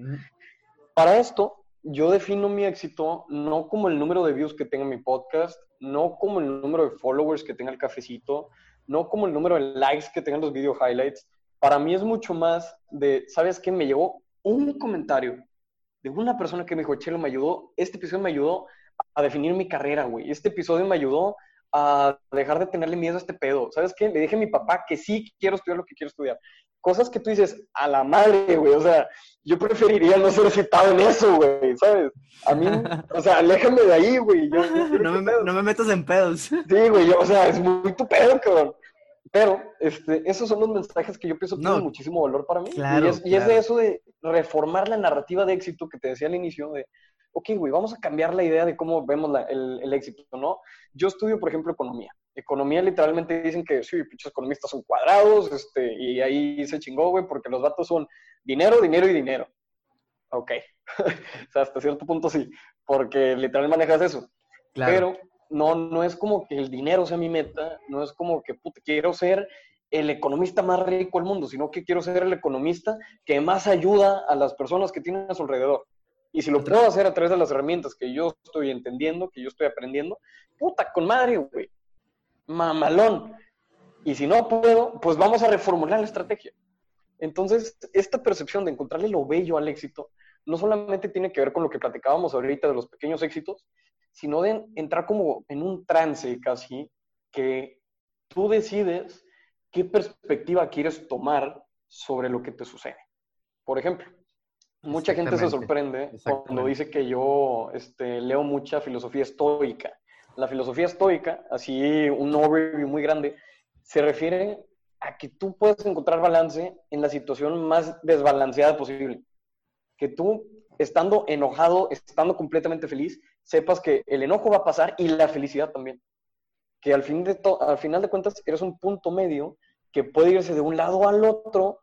Para esto, yo defino mi éxito no como el número de views que tenga mi podcast, no como el número de followers que tenga el cafecito, no como el número de likes que tengan los video highlights. Para mí es mucho más de, ¿sabes qué? Me llegó un comentario de una persona que me dijo, Chelo, me ayudó, este episodio me ayudó a definir mi carrera, güey. Este episodio me ayudó a dejar de tenerle miedo a este pedo. ¿Sabes qué? Le dije a mi papá que sí quiero estudiar lo que quiero estudiar. Cosas que tú dices, a la madre, güey. O sea, yo preferiría no ser citado en eso, güey. ¿Sabes? A mí, o sea, aléjame de ahí, güey. (laughs) no, me, no, me, metas en pedos. Sí, güey. o sea, es muy tu pedo, cabrón. Pero este, esos son los mensajes que yo pienso que tienen muchísimo valor para mí. y, es, y, es, de eso de reformar la narrativa de éxito que te decía al inicio, de, ok, güey, vamos a cambiar la idea de cómo vemos el, el, éxito, ¿no? Yo estudio, por ejemplo, economía. Economía literalmente dicen que sí, pinches economistas son cuadrados, este, y ahí se chingó, güey, porque los datos son dinero, dinero y dinero. Ok. (laughs) o sea, hasta cierto punto sí, porque literal manejas eso. Claro. Pero no, no es como que el dinero sea mi meta, no es como que quiero ser el economista más rico del mundo, sino que quiero ser el economista que más ayuda a las personas que tienen a su alrededor. Y si lo puedo hacer a través de las herramientas que yo estoy entendiendo, que yo estoy aprendiendo, puta, con madre, güey. Mamalón. Y si no puedo, pues vamos a reformular la estrategia. Entonces, esta percepción de encontrarle lo bello al éxito no solamente tiene que ver con lo que platicábamos ahorita de los pequeños éxitos, sino de entrar como en un trance casi, que tú decides qué perspectiva quieres tomar sobre lo que te sucede. Por ejemplo, mucha gente se sorprende cuando dice que yo este, leo mucha filosofía estoica. La filosofía estoica, así un overview muy grande, se refiere a que tú puedes encontrar balance en la situación más desbalanceada posible. Que tú, estando enojado, estando completamente feliz, sepas que el enojo va a pasar y la felicidad también. Que al, fin de al final de cuentas eres un punto medio que puede irse de un lado al otro,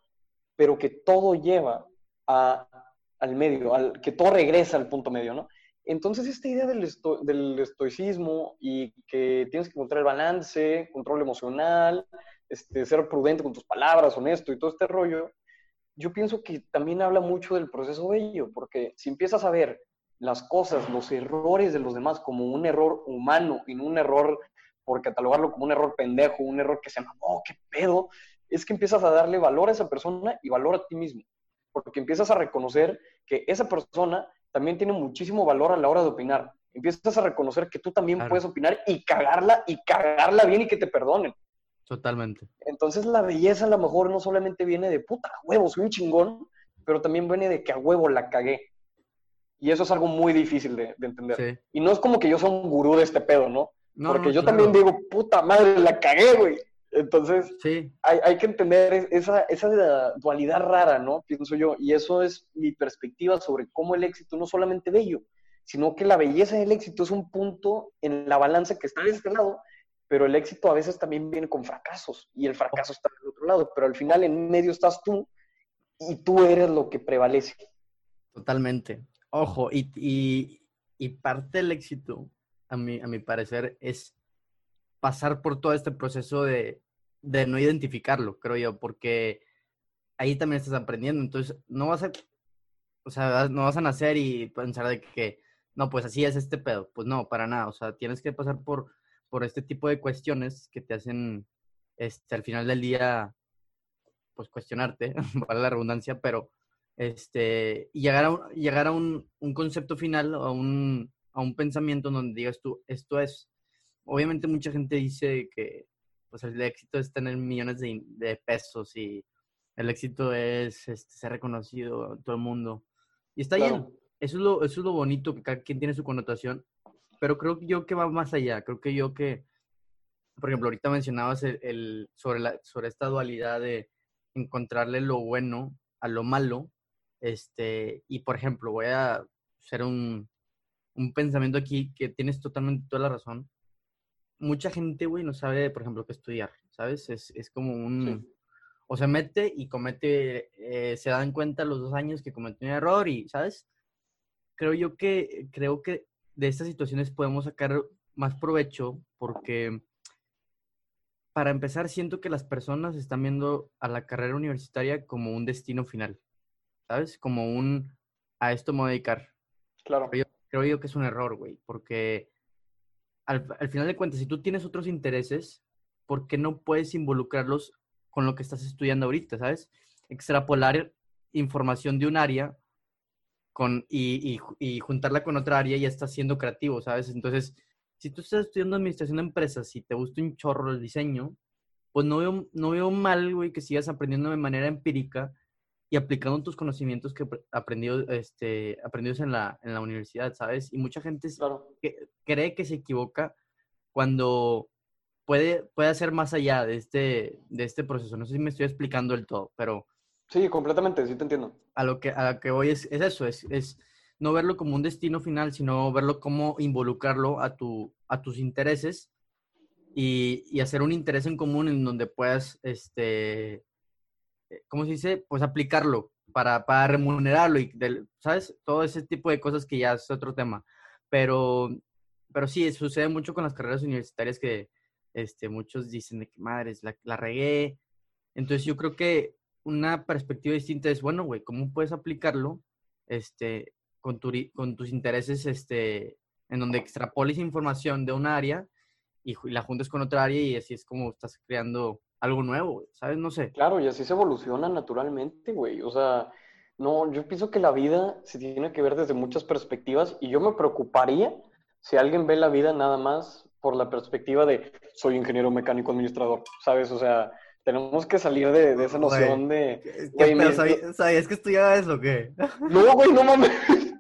pero que todo lleva a, al medio, al, que todo regresa al punto medio, ¿no? Entonces, esta idea del, del estoicismo y que tienes que encontrar el balance, control emocional, este, ser prudente con tus palabras, honesto y todo este rollo, yo pienso que también habla mucho del proceso bello, porque si empiezas a ver las cosas, los errores de los demás como un error humano y no un error por catalogarlo como un error pendejo, un error que se llama, oh, qué pedo, es que empiezas a darle valor a esa persona y valor a ti mismo, porque empiezas a reconocer que esa persona también tiene muchísimo valor a la hora de opinar. Empiezas a reconocer que tú también puedes opinar y cagarla y cagarla bien y que te perdonen. Totalmente. Entonces la belleza a lo mejor no solamente viene de puta huevo, soy un chingón, pero también viene de que a huevo la cagué. Y eso es algo muy difícil de, entender. Y no es como que yo sea un gurú de este pedo, ¿no? Porque yo también digo, puta madre, la cagué, güey. Entonces, sí. hay, hay, que entender esa, esa dualidad rara, ¿no? Pienso yo. Y eso es mi perspectiva sobre cómo el éxito no solamente bello, sino que la belleza del éxito es un punto en la balanza que está de este lado pero el éxito a veces también viene con fracasos y el fracaso está del otro lado, pero al final en medio estás tú y tú eres lo que prevalece. Totalmente. Ojo, y, parte del éxito, a mi, a mi parecer, es pasar por todo este proceso de, no identificarlo, creo yo, porque ahí también estás aprendiendo, entonces no vas a, o sea, no vas a nacer y pensar de que, no, pues así es este pedo, pues no, para nada, o sea, tienes que pasar por por este tipo de cuestiones que te hacen este, al final del día, pues cuestionarte, (laughs) vale la redundancia, pero este, llegar a, llegar a un, un concepto final, a un, a un pensamiento donde digas tú, esto es, obviamente mucha gente dice que pues el éxito es tener millones de, de pesos y el éxito es este, ser reconocido todo el mundo. Y está bien, eso es, lo, eso es lo bonito, que cada quien tiene su connotación, pero creo yo que va más allá. Creo que yo que, por ejemplo, ahorita mencionabas el, sobre, la, sobre esta dualidad de encontrarle lo bueno a lo malo. Este, y por ejemplo, voy a hacer un, un pensamiento aquí que tienes totalmente toda la razón. Mucha gente, güey, no sabe, por ejemplo, qué estudiar, ¿sabes? Es, es como un... O se mete y comete, eh, se dan cuenta los dos años que cometió un error y, ¿sabes? Creo yo que, creo que de estas situaciones podemos sacar más provecho porque para empezar siento que las personas están viendo a la carrera universitaria como un destino final, ¿sabes? Como un a esto me voy a dedicar. Claro. creo yo que es un error, güey, porque al, al, final de cuentas, si tú tienes otros intereses, ¿por qué no puedes involucrarlos con lo que estás estudiando ahorita, ¿sabes? Extrapolar información de un área con, y, y, juntarla con otra área ya estás siendo creativo, ¿sabes? Entonces, si tú estás estudiando administración de empresas y te gusta un chorro el diseño, pues no veo, no veo mal, güey, que sigas aprendiendo de manera empírica y aplicando tus conocimientos que aprendido, este, aprendidos en la, en la universidad, ¿sabes? Y mucha gente que, cree que se equivoca cuando puede, puede hacer más allá de este, de este proceso. No sé si me estoy explicando del todo, pero Sí, completamente, sí te entiendo. A lo que, a lo que voy es, es eso, es, es, no verlo como un destino final, sino verlo como involucrarlo a, tu, a tus intereses y, y hacer un interés en común en donde puedas, este, ¿cómo se dice? Pues aplicarlo para, para remunerarlo y, ¿sabes? Todo ese tipo de cosas que ya es otro tema. Pero, pero sí, sucede mucho con las carreras universitarias que este, muchos dicen de que madres, la, la regué. Entonces yo creo que una perspectiva distinta es, bueno, güey, ¿cómo puedes aplicarlo este, con, tu, con tus intereses este, en donde extrapoles información de un área y, la juntes con otra área y así es como estás creando algo nuevo, ¿sabes? No sé. Claro, y así se evoluciona naturalmente, güey. O sea, no, yo pienso que la vida se tiene que ver desde muchas perspectivas y yo me preocuparía si alguien ve la vida nada más por la perspectiva de soy ingeniero mecánico administrador, ¿sabes? O sea, tenemos que salir de, de esa noción de. ¿Qué güey, ¿sabías, ¿sabías, que o qué? No, güey, no mames. (laughs)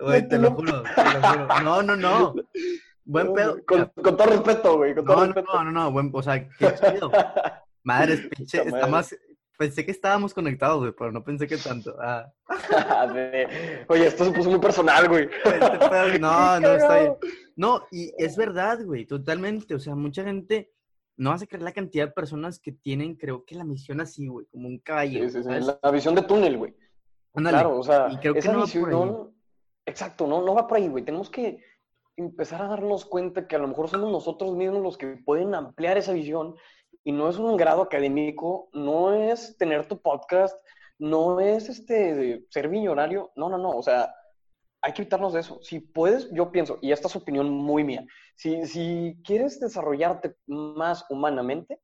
Güey, te lo juro, te lo juro. No, no, no. Buen pedo. Con, con, todo respeto, güey. Con todo no, respeto. no, no, no, buen, o sea, qué chido. (laughs) Madre, pinche, está más. Pensé que estábamos conectados, güey, pero no pensé que tanto. Ah. (laughs) Oye, esto se puso muy personal, güey. (laughs) Este no, no, está bien. No, y es verdad, güey, totalmente. O sea, mucha gente no vas a creer la cantidad de personas que tienen, creo que la misión así, güey, como un caballo. Sí, sí, sí. La, visión de túnel, güey. Claro, o sea, y creo que esa no visión, exacto, no, no va por ahí, güey. Tenemos que empezar a darnos cuenta que a lo mejor somos nosotros mismos los que pueden ampliar esa visión y no es un grado académico, no es tener tu podcast, no es este ser millonario, no, no, no, o sea, hay que evitarnos de eso. Si puedes, yo pienso, y esta es opinión muy mía, si, si quieres desarrollarte más humanamente,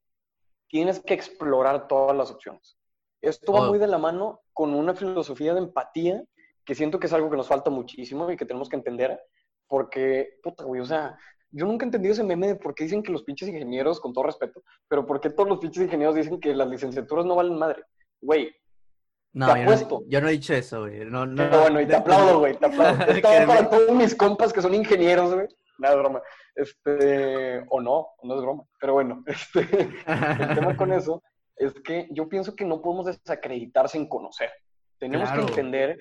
tienes que explorar todas las opciones. Esto va oh. muy de la mano con una filosofía de empatía que siento que es algo que nos falta muchísimo y que tenemos que entender, porque, puta, güey, o sea, yo nunca he entendido ese meme de por qué dicen que los pinches ingenieros, con todo respeto, pero por qué todos los pinches ingenieros dicen que las licenciaturas no valen madre. Güey, no, yo no, yo no, he dicho eso, güey. No, no, bueno, y te aplaudo, güey, te aplaudo. (laughs) Para todos mis compas que son ingenieros, güey. Nada, broma. Este, o no, no es broma. Pero bueno, (laughs) este, el tema con (laughs) eso es que yo pienso que no podemos desacreditar sin conocer. Tenemos que entender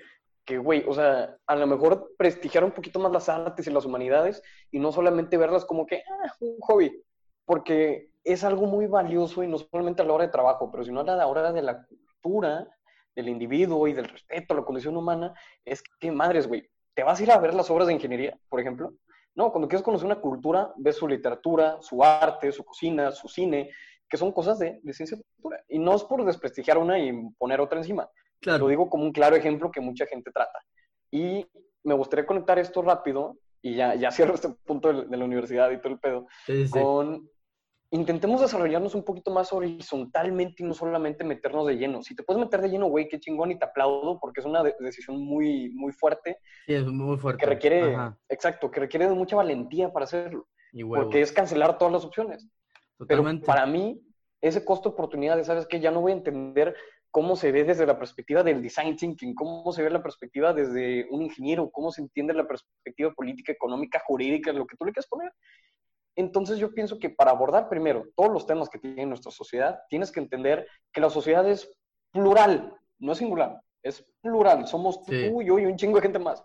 güey, o sea, a lo mejor prestigiar un poquito más las artes y las humanidades y no solamente verlas como que, ah, un hobby, porque es algo muy valioso y no solamente a la hora de trabajo, pero sino a la hora de la cultura del individuo y del respeto a la condición humana, es que, madres, güey, ¿te vas a ir a ver las obras de ingeniería, por ejemplo? No, cuando quieres conocer una cultura, ves su literatura, su arte, su cocina, su cine, que son cosas de, de ciencia cultura. Y no es por desprestigiar una y poner otra encima. Lo digo como un claro ejemplo que mucha gente trata. Y me gustaría conectar esto rápido, y ya, ya cierro este punto de, la universidad y todo el pedo, con intentemos desarrollarnos un poquito más horizontalmente y no solamente meternos de lleno. Si te puedes meter de lleno, güey, qué chingón y te aplaudo porque es una decisión muy, muy fuerte. Sí, es muy fuerte. Que requiere, exacto, que requiere de mucha valentía para hacerlo. porque es cancelar todas las opciones. Totalmente. Pero para mí, ese costo-oportunidad de, ¿sabes qué? Ya no voy a entender cómo se ve desde la perspectiva del design thinking, cómo se ve la perspectiva desde un ingeniero, cómo se entiende la perspectiva política, económica, jurídica, lo que tú le quieras poner. Entonces yo pienso que para abordar primero todos los temas que tiene nuestra sociedad, tienes que entender que la sociedad es plural, no es singular, es plural. Somos tú, yo y un chingo de gente más.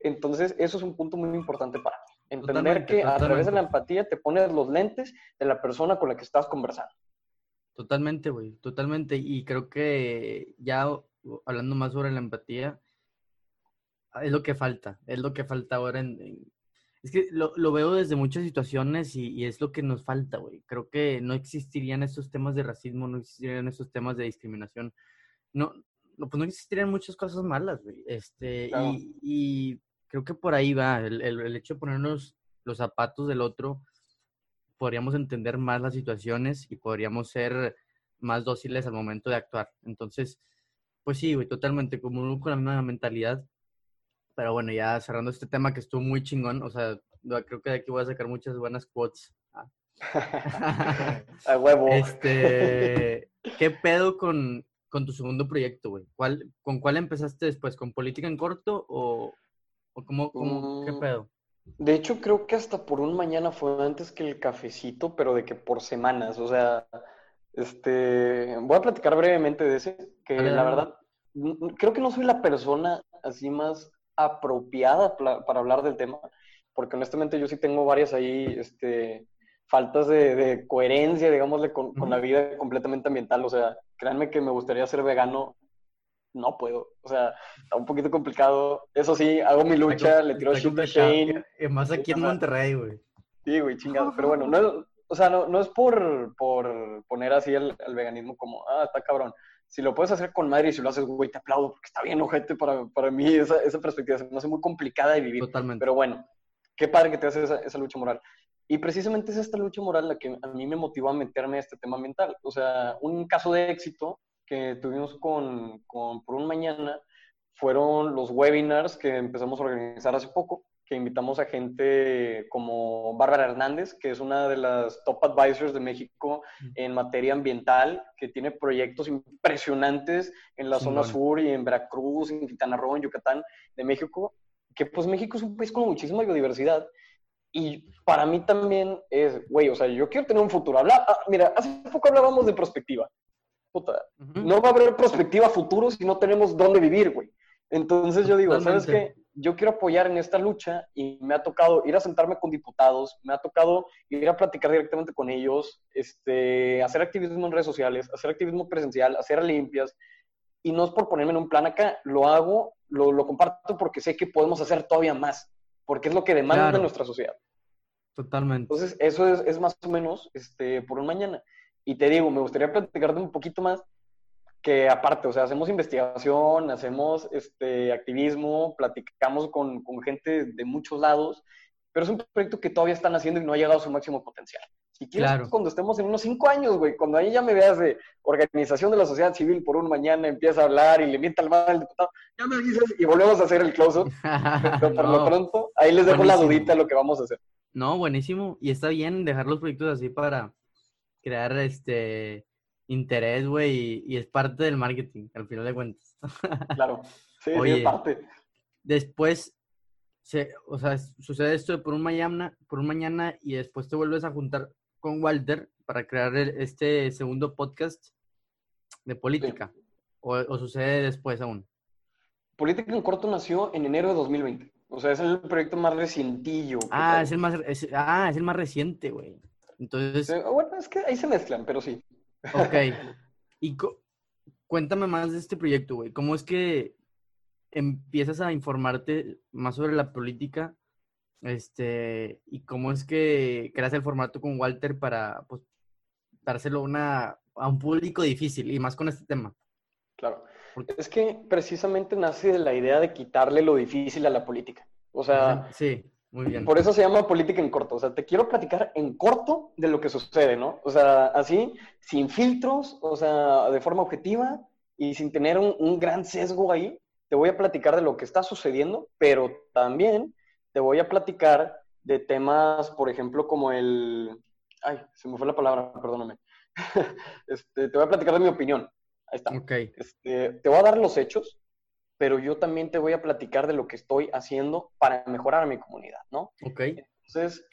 Entonces eso es un punto muy importante para Entender que a través de la empatía te pones los lentes de la persona con la que estás conversando. Totalmente, güey, totalmente. Y creo que ya hablando más sobre la empatía, es lo que falta, es lo que falta ahora en, es que lo, lo, veo desde muchas situaciones y, y es lo que nos falta, güey. Creo que no existirían estos temas de racismo, no existirían estos temas de discriminación. No, no pues no existirían muchas cosas malas, güey. Este, y, y, creo que por ahí va. El, el, el, hecho de ponernos los zapatos del otro, podríamos entender más las situaciones y podríamos ser más dóciles al momento de actuar. Entonces, pues sí, güey, totalmente, como con la misma mentalidad, pero bueno, ya cerrando este tema que estuvo muy chingón, o sea, creo que de aquí voy a sacar muchas buenas quotes. Ah. (laughs) a huevo. Este, ¿qué pedo con, con tu segundo proyecto, güey? ¿Cuál, ¿Con cuál empezaste después? ¿Con política en corto o, o cómo, cómo qué mm, pedo? De hecho, creo que hasta por un mañana fue antes que el cafecito, pero de que por semanas, o sea, este, voy a platicar brevemente de ese, que la verdad, creo que no soy la persona así más apropiada para hablar del tema, porque honestamente yo sí tengo varias ahí este, faltas de, coherencia, digámosle, con, la vida completamente ambiental. O sea, créanme que me gustaría ser vegano, no puedo. O sea, está un poquito complicado. Eso sí, hago mi lucha, le tiro shit a Shane. Y más aquí en Monterrey, güey. Sí, güey, chingado. Pero bueno, (laughs) no, o sea, no, no es por, por poner así el, el veganismo como, ah, está cabrón si lo puedes hacer con madre y si lo haces, güey, te aplaudo, porque está bien, ojete, para, para mí esa, esa perspectiva se me hace muy complicada de vivir. Totalmente. Pero bueno, qué padre que te haces esa, esa, lucha moral. Y precisamente es esta lucha moral la que a mí me motivó a meterme a este tema mental. O sea, un caso de éxito que tuvimos con, con Por un Mañana fueron los webinars que empezamos a organizar hace poco invitamos a gente como Bárbara Hernández, que es una de las top advisors de México en materia ambiental, que tiene proyectos impresionantes en la zona sur y en Veracruz, en Quintana Roo, en Yucatán, de México, que pues México es un país con muchísima biodiversidad. Y para mí también es, güey, o sea, yo quiero tener un futuro. Habla, ah, mira, hace poco hablábamos de perspectiva. Puta, no va a haber perspectiva futuro si no tenemos dónde vivir, güey. Entonces yo digo, ¿sabes qué? yo quiero apoyar en esta lucha y me ha tocado ir a sentarme con diputados, me ha tocado ir a platicar directamente con ellos, este, hacer activismo en redes sociales, hacer activismo presencial, hacer limpias. y no es por ponerme en un plan acá, lo hago, lo, lo comparto porque sé que podemos hacer todavía más, porque es lo que demanda nuestra sociedad. Totalmente. Entonces, eso es, es, más o menos este, por un mañana. Y te digo, me gustaría platicarte un poquito más que aparte, o sea, hacemos investigación, hacemos este, activismo, platicamos con, con gente de muchos lados, pero es un proyecto que todavía están haciendo y no ha llegado a su máximo potencial. Si quieres, claro. cuando estemos en unos cinco años, güey, cuando ahí ya me veas de organización de la sociedad civil por un mañana, empieza a hablar y le mienta al mal al diputado, ya me dices y volvemos a hacer el close-up. (laughs) pero por lo pronto, ahí les dejo la dudita de lo que vamos a hacer. No, buenísimo. Y está bien dejar los proyectos así para crear este interés, güey, y, es parte del marketing, al final de cuentas. (laughs) Claro, sí, es parte. Después, se, o sea, sucede esto por un mañana, por un mañana y después te vuelves a juntar con Walter para crear este segundo podcast de política. O, o, sucede después aún? Política en corto nació en enero de 2020. O sea, es el proyecto más recientillo. Ah, es el más, ah, es el más reciente, güey. Entonces. bueno, es que ahí se mezclan, pero sí. Ok. (laughs) Y cuéntame más de este proyecto, güey. ¿Cómo es que empiezas a informarte más sobre la política? Este, y cómo es que creas el formato con Walter para pues, dárselo una, a un público difícil y más con este tema. Claro. Es que precisamente nace de la idea de quitarle lo difícil a la política. O sea, sí. Muy bien. Por eso se llama política en corto. O sea, te quiero platicar en corto de lo que sucede, ¿no? O sea, así, sin filtros, o sea, de forma objetiva y sin tener un, gran sesgo ahí. Te voy a platicar de lo que está sucediendo, pero también te voy a platicar de temas, por ejemplo, como el... Ay, se me fue la palabra, perdóname. (laughs) este, te voy a platicar de mi opinión. Ahí está. Ok. Este, te voy a dar los hechos, pero yo también te voy a platicar de lo que estoy haciendo para mejorar a mi comunidad, ¿no? Ok. Entonces,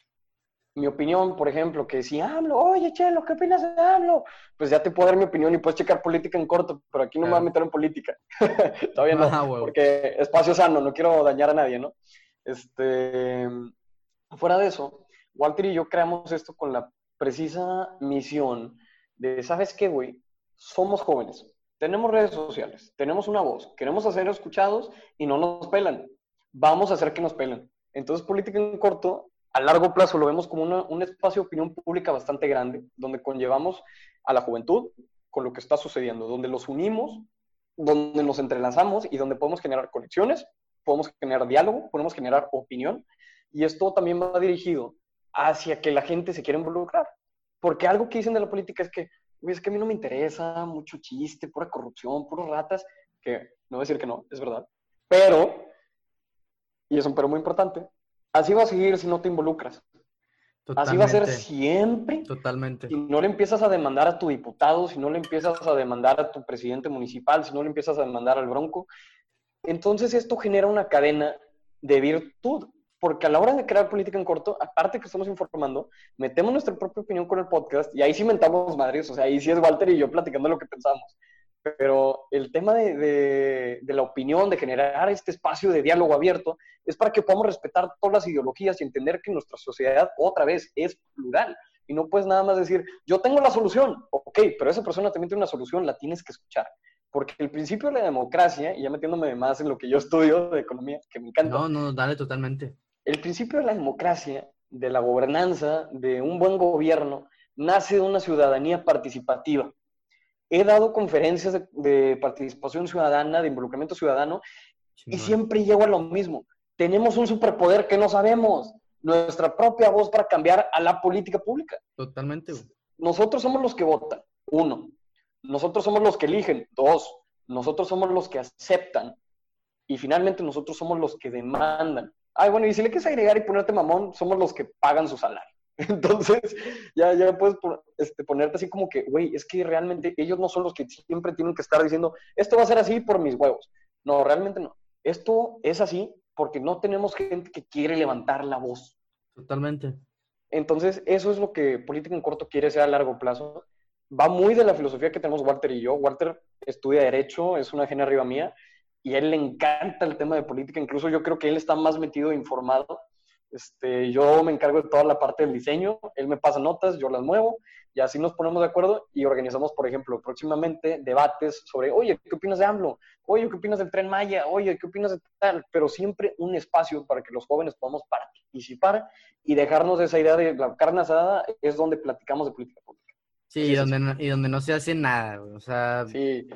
mi opinión, por ejemplo, que si hablo, oye, Chelo, ¿qué opinas de hablo? Pues ya te puedo dar mi opinión y puedes checar política en corto, pero aquí no me voy a meter en política. (laughs) Todavía no, ah, porque espacio sano, no quiero dañar a nadie, ¿no? Este, fuera de eso, Walter y yo creamos esto con la precisa misión de, ¿sabes qué, güey? Somos jóvenes, tenemos redes sociales, tenemos una voz, queremos ser escuchados y no nos pelan. Vamos a hacer que nos pelan. Entonces, política en corto, a largo plazo lo vemos como un espacio de opinión pública bastante grande, donde conllevamos a la juventud con lo que está sucediendo, donde los unimos, donde nos entrelazamos y donde podemos generar conexiones, podemos generar diálogo, podemos generar opinión. Y esto también va dirigido hacia que la gente se quiera involucrar. Porque algo que dicen de la política es que es que a mí no me interesa, mucho chiste, pura corrupción, puros ratas, que no voy a decir que no, es verdad. Pero, y es un pero muy importante, así va a seguir si no te involucras. Así va a ser siempre. Totalmente. Si no le empiezas a demandar a tu diputado, si no le empiezas a demandar a tu presidente municipal, si no le empiezas a demandar al bronco, entonces esto genera una cadena de virtud porque a la hora de crear política en corto, aparte que estamos informando, metemos nuestra propia opinión con el podcast y ahí sí mentamos madres, o sea, ahí sí es Walter y yo platicando lo que pensamos. Pero el tema de, de, la opinión, de generar este espacio de diálogo abierto, es para que podamos respetar todas las ideologías y entender que nuestra sociedad, otra vez, es plural. Y no puedes nada más decir, yo tengo la solución, ok, pero esa persona también tiene una solución, la tienes que escuchar. Porque el principio de la democracia, y ya metiéndome más en lo que yo estudio de economía, que me encanta. No, no, dale totalmente el principio de la democracia, de la gobernanza, de un buen gobierno, nace de una ciudadanía participativa. He dado conferencias de, participación ciudadana, de involucramiento ciudadano, y siempre llego a lo mismo. Tenemos un superpoder que no sabemos, nuestra propia voz para cambiar a la política pública. Totalmente. Nosotros somos los que votan, uno. Nosotros somos los que eligen, dos. Nosotros somos los que aceptan. Y finalmente nosotros somos los que demandan. Ay, bueno, y si le quieres agregar y ponerte mamón, somos los que pagan su salario. (laughs) Entonces, ya, ya puedes este, ponerte así como que, güey, es que realmente ellos no son los que siempre tienen que estar diciendo, esto va a ser así por mis huevos. No, realmente no. Esto es así porque no tenemos gente que quiere levantar la voz. Totalmente. Entonces, eso es lo que Política en Corto quiere ser a largo plazo. Va muy de la filosofía que tenemos Walter y yo. Walter estudia Derecho, es una genia arriba mía, y a él le encanta el tema de política, incluso yo creo que él está más metido e informado, Este, yo me encargo de toda la parte del diseño, él me pasa notas, yo las muevo y así nos ponemos de acuerdo y organizamos, por ejemplo, próximamente debates sobre, oye, ¿qué opinas de AMLO? Oye, ¿qué opinas del Tren Maya? Oye, ¿qué opinas de tal? Pero siempre un espacio para que los jóvenes podamos participar y dejarnos esa idea de la carne asada es donde platicamos de política pública. Sí, y donde, no, y donde no se hace nada, o sea... Sí.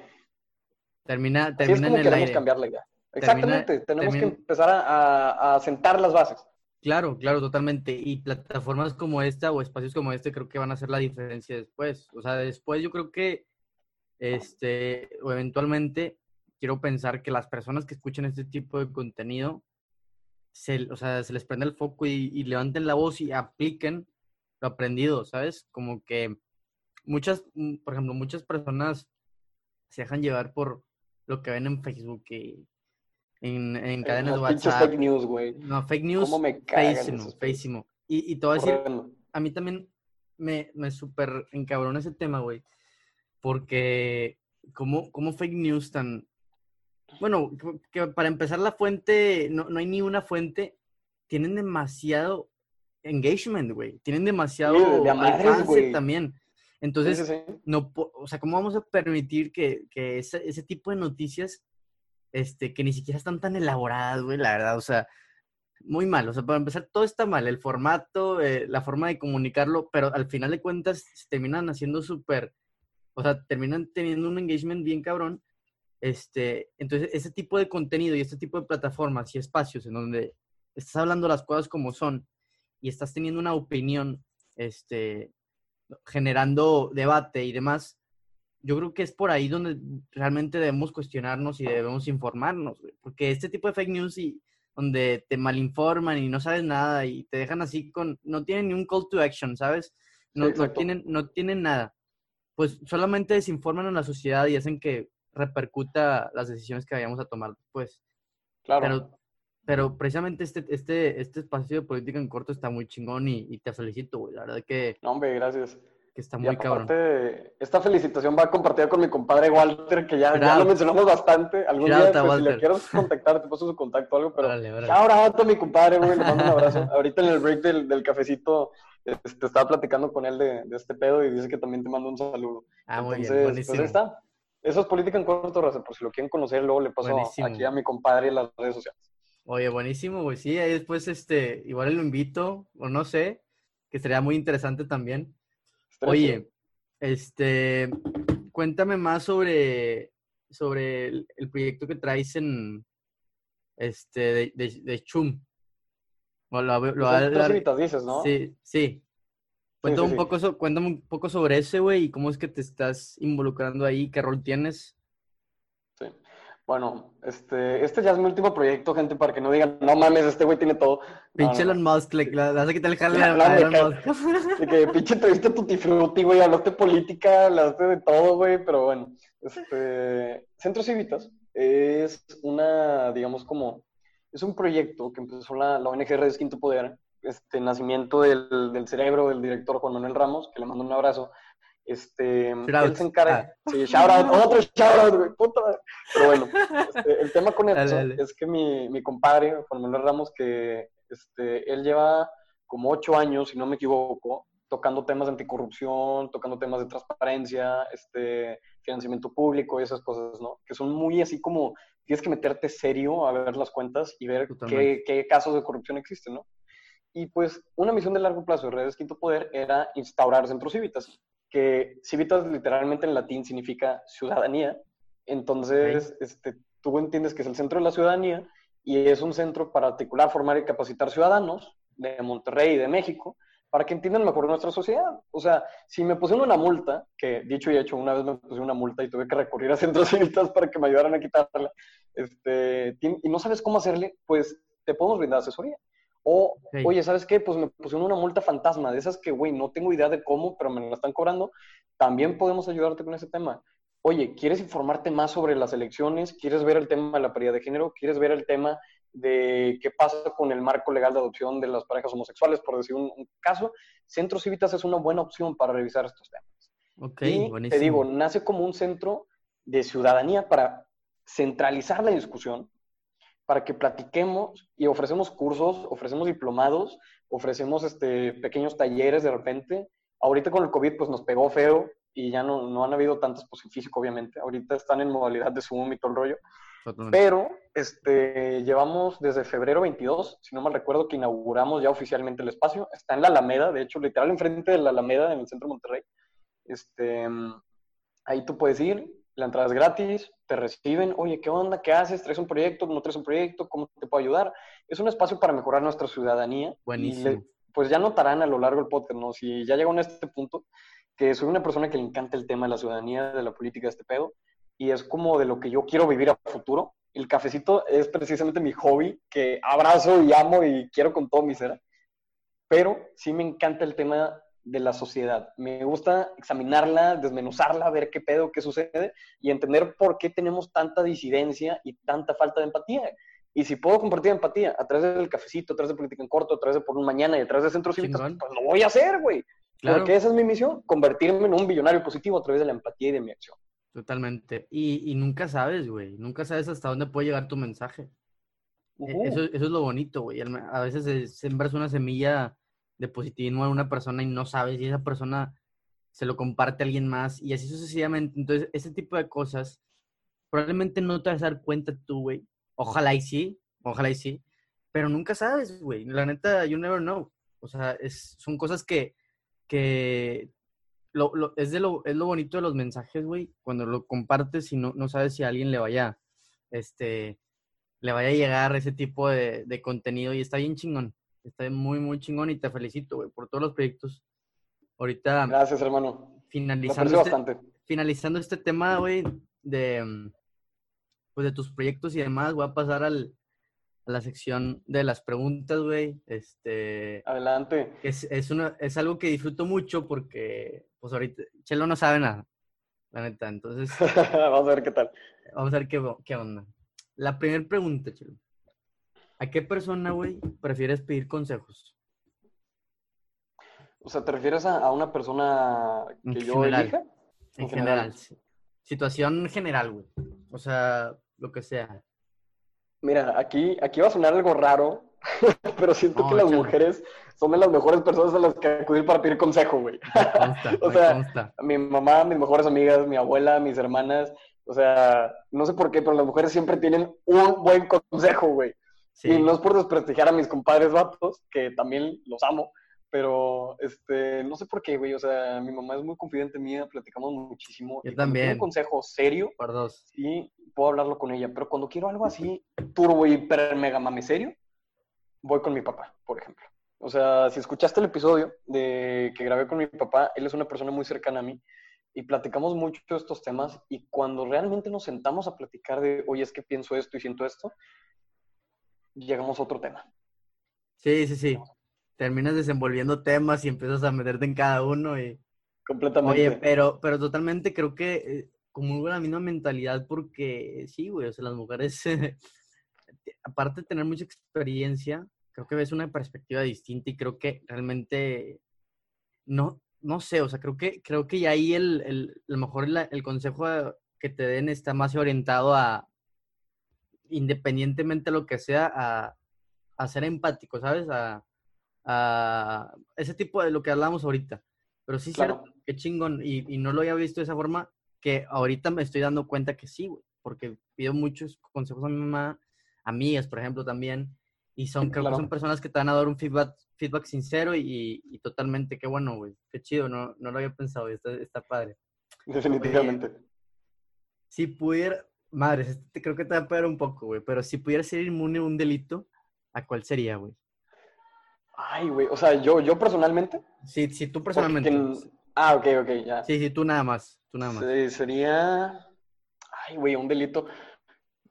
Termina, termina en el aire. cambiar la idea. Exactamente, tenemos que empezar a, a sentar las bases. Claro, claro, totalmente. Y plataformas como esta o espacios como este creo que van a hacer la diferencia después. O sea, después yo creo que, este, o eventualmente, quiero pensar que las personas que escuchen este tipo de contenido, se, o sea, se les prende el foco y, levanten la voz y apliquen lo aprendido, ¿sabes? Como que muchas, por ejemplo, muchas personas se dejan llevar por lo que ven en Facebook y en, en eh, cadenas de WhatsApp. fake news, güey. No, fake news. ¿Cómo me feísimo, feísimo. Y, y te voy a decir, a mí también me, me súper encabrona ese tema, güey. Porque, ¿cómo, ¿cómo fake news tan. Bueno, que para empezar, la fuente, no, no hay ni una fuente. Tienen demasiado engagement, güey. Tienen demasiado alcance también. Entonces, no, o sea, ¿cómo vamos a permitir que, que ese, ese, tipo de noticias este, que ni siquiera están tan elaboradas, güey, la verdad, o sea, muy mal. O sea, para empezar, todo está mal, el formato, eh, la forma de comunicarlo, pero al final de cuentas se terminan haciendo súper, o sea, terminan teniendo un engagement bien cabrón. Este, entonces, ese tipo de contenido y este tipo de plataformas y espacios en donde estás hablando las cosas como son y estás teniendo una opinión, este, generando debate y demás, yo creo que es por ahí donde realmente debemos cuestionarnos y debemos informarnos, porque este tipo de fake news y donde te malinforman y no sabes nada y te dejan así con, no tienen ni un call to action, ¿sabes? No, no tienen, no tienen nada. Pues solamente desinforman a la sociedad y hacen que repercuta las decisiones que vayamos a tomar después. Claro. Pero, pero precisamente este, este, este espacio de política en corto está muy chingón y, y te felicito, güey. La verdad que... No, hombre, gracias que está muy cabrón. Esta felicitación va compartida con mi compadre Walter, que ya, ya lo mencionamos bastante. Algún día, pues, si le quiero contactar, te paso su contacto o algo, pero ahora a mi compadre, güey, le mando un abrazo. Ahorita en el break del, del cafecito te este, estaba platicando con él de, de, este pedo y dice que también te mando un saludo. Ah, muy bien, pues, buenísimo. Pues está. Eso es política en corto, por si lo quieren conocer, luego le paso aquí a mi compadre en las redes sociales. Oye, buenísimo, güey. Sí, ahí después, este, igual lo invito, o no sé, que sería muy interesante también. Oye, este, cuéntame más sobre, sobre el, proyecto que traes en, este, de, de, Chum. lo, lo dices, ¿no? Sí, sí. Cuéntame, un Poco cuéntame un poco sobre ese, güey, y cómo es que te estás involucrando ahí, qué rol tienes. Bueno, este, este ya es mi último proyecto, gente, para que no digan, no mames, este güey tiene todo. Pinche Elon Musk, le, vas a quitar el jale a Elon Musk. (laughs) De que pinche entrevista Tutti Frutti, güey, hablaste política, hablaste de todo, güey, pero bueno. Este, Centro Civitas es una, digamos, como, es un proyecto que empezó la, la ONG Redes Quinto Poder, este nacimiento del, del cerebro del director Juan Manuel Ramos, que le mando un abrazo, este, él se encarga. Ah. Sí, shout out, otro shout out, güey, puta. Pero bueno, (laughs) este, el tema con eso es que mi, mi compadre, Juan Manuel Ramos, que este, él lleva como ocho años, si no me equivoco, tocando temas de anticorrupción, tocando temas de transparencia, este, financiamiento público y esas cosas, ¿no? Que son muy así como, tienes que meterte serio a ver las cuentas y ver qué, qué, casos de corrupción existen, ¿no? Y pues una misión de largo plazo de Redes Quinto Poder era instaurar centros cívitas que civitas literalmente en latín significa ciudadanía. Entonces, este, tú entiendes que es el centro de la ciudadanía y es un centro para articular, formar y capacitar ciudadanos de Monterrey y de México para que entiendan mejor nuestra sociedad. O sea, si me pusieron una multa, que dicho y hecho, una vez me puse una multa y tuve que recurrir a centros (laughs) civitas para que me ayudaran a quitarla, este, y no sabes cómo hacerle, pues te podemos brindar asesoría. O, oye, ¿sabes qué? Pues me pusieron una multa fantasma, de esas que, güey, no tengo idea de cómo, pero me la están cobrando. También podemos ayudarte con ese tema. Oye, ¿quieres informarte más sobre las elecciones? ¿Quieres ver el tema de la paridad de género? ¿Quieres ver el tema de qué pasa con el marco legal de adopción de las parejas homosexuales, por decir un, caso? Centro Civitas es una buena opción para revisar estos temas. Ok, y Te digo, nace como un centro de ciudadanía para centralizar la discusión, para que platiquemos y ofrecemos cursos, ofrecemos diplomados, ofrecemos este, pequeños talleres de repente. Ahorita con el COVID pues nos pegó feo y ya no, no han habido tantos pues en físico obviamente. Ahorita están en modalidad de Zoom y todo el rollo. Pero este, llevamos desde febrero 22, si no mal recuerdo, que inauguramos ya oficialmente el espacio. Está en la Alameda, de hecho, literal enfrente de la Alameda, en el centro de Monterrey. Este, ahí tú puedes ir, la entrada es gratis, te reciben, oye, ¿qué onda? ¿Qué haces? ¿Traes un proyecto? ¿No traes un proyecto? ¿Cómo te puedo ayudar? Es un espacio para mejorar nuestra ciudadanía. Buenísimo. pues ya notarán a lo largo del podcast, ¿no? Si ya llegan a este punto, que soy una persona que le encanta el tema de la ciudadanía, de la política de este pedo, y es como de lo que yo quiero vivir a futuro. El cafecito es precisamente mi hobby, que abrazo y amo y quiero con todo mi ser. Pero sí me encanta el tema de la sociedad. Me gusta examinarla, desmenuzarla, ver qué pedo, qué sucede y entender por qué tenemos tanta disidencia y tanta falta de empatía. Y si puedo compartir empatía a través del cafecito, a través de política en corto, a través de por un mañana y a través de centros cívicos, pues lo voy a hacer, güey. Porque esa es mi misión, convertirme en un billonario positivo a través de la empatía y de mi acción. Totalmente. Y, y nunca sabes, güey. Nunca sabes hasta dónde puede llegar tu mensaje. E, eso, eso, es lo bonito, güey. A veces sembras una semilla de positivismo a una persona y no sabes si esa persona se lo comparte a alguien más y así sucesivamente. Entonces, ese tipo de cosas probablemente no te vas a dar cuenta tú, güey. Ojalá y sí, ojalá y sí, pero nunca sabes, güey. La neta, you never know. O sea, es, son cosas que, que lo, es, de lo, es lo bonito de los mensajes, güey, cuando lo compartes y no, no sabes si a alguien le vaya, este, le vaya a llegar ese tipo de, de contenido y está bien chingón. Está muy, muy chingón y te felicito, güey, por todos los proyectos. Ahorita. Gracias, hermano. Finalizando, este, finalizando este tema, güey, de, mm, pues de tus proyectos y demás, voy a pasar al, a la sección de las preguntas, güey. Este. Adelante. Es, es, una, es algo que disfruto mucho porque, pues ahorita, Chelo no sabe nada, la neta. Entonces. (laughs) vamos a ver qué tal. Vamos a ver qué, qué onda. La primera pregunta, Chelo. ¿A qué persona, güey, prefieres pedir consejos? O sea, ¿te refieres a, una persona que yo general, elija? En, general, sí. Situación general, güey. O sea, lo que sea. Mira, aquí, aquí va a sonar algo raro, (laughs) pero siento que las mujeres son de las mejores personas a las que acudir para pedir consejo, güey. (laughs) o sea, mi mamá, mis mejores amigas, mi abuela, mis hermanas, o sea, no sé por qué, pero las mujeres siempre tienen un buen consejo, güey. Y no es por desprestigiar a mis compadres vatos, que también los amo, pero este, no sé por qué, güey. O sea, mi mamá es muy confidente mía, platicamos muchísimo. Yo también. un consejo serio. Por dos. Sí, puedo hablarlo con ella, pero cuando quiero algo así, turbo, hiper, mega mame serio, voy con mi papá, por ejemplo. O sea, si escuchaste el episodio de que grabé con mi papá, él es una persona muy cercana a mí y platicamos mucho de estos temas y cuando realmente nos sentamos a platicar de, oye, es que pienso esto y siento esto, llegamos a otro tema. Sí, sí, sí. Terminas desenvolviendo temas y empiezas a meterte en cada uno y... Completamente. Oye, pero, pero totalmente creo que eh, como la misma mentalidad porque sí, güey, o sea, las mujeres, (laughs) aparte de tener mucha experiencia, creo que ves una perspectiva distinta y creo que realmente no, no sé, o sea, creo que, creo que ya ahí el, el, lo mejor el consejo que te den está más orientado a, independientemente de lo que sea, a, a ser empático, ¿sabes? A, a, ese tipo de lo que hablamos ahorita. Pero sí, claro. cierto, qué chingón. Y, y, no lo había visto de esa forma, que ahorita me estoy dando cuenta que sí, güey. Porque pido muchos consejos a mi mamá, amigas, por ejemplo, también. Y son, creo que son personas que te van a dar un feedback, feedback sincero y, y totalmente, qué bueno, güey. Qué chido, no, no lo había pensado, está, está padre. Definitivamente. si pudiera, Madres, este creo que te va a pegar un poco, güey. Pero si pudiera ser inmune a un delito, ¿a cuál sería, güey? Ay, güey. O sea, yo, yo personalmente. Sí, sí, tú personalmente. Ah, ok, ok, ya. Sí, sí, tú nada más. Tú nada más. Sí, sería. Ay, güey, un delito.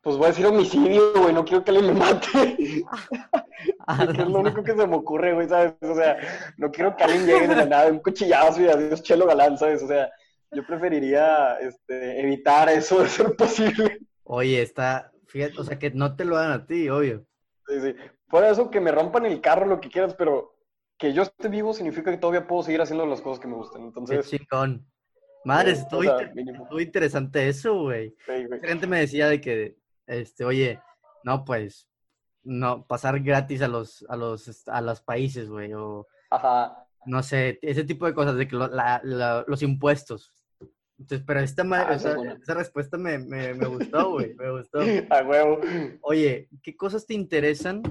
Pues voy a decir homicidio, güey. No quiero que alguien me mate. (laughs) Ah, (laughs) es lo único que se me ocurre, güey, ¿sabes? O sea, no quiero que alguien llegue de la nada, un cuchillazo y adiós, chelo galán, ¿sabes? O sea, yo preferiría este, evitar eso (laughs) de ser posible. Oye, está, fíjate, o sea, que no te lo hagan a ti, obvio. Sí, sí. Por eso que me rompan el carro, lo que quieras, pero que yo esté vivo significa que todavía puedo seguir haciendo las cosas que me gustan. Entonces. Qué chingón. Madre, estuvo, interesante eso, güey. Sí, gente me decía de que, este, oye, no, pues, no, pasar gratis a los, a los, a los países, güey, o... Ajá. No sé, ese tipo de cosas, de que los impuestos. Entonces, pero esta ah, esa, respuesta me, me, me gustó, güey, me gustó. (laughs) A huevo. Oye, ¿qué cosas te interesan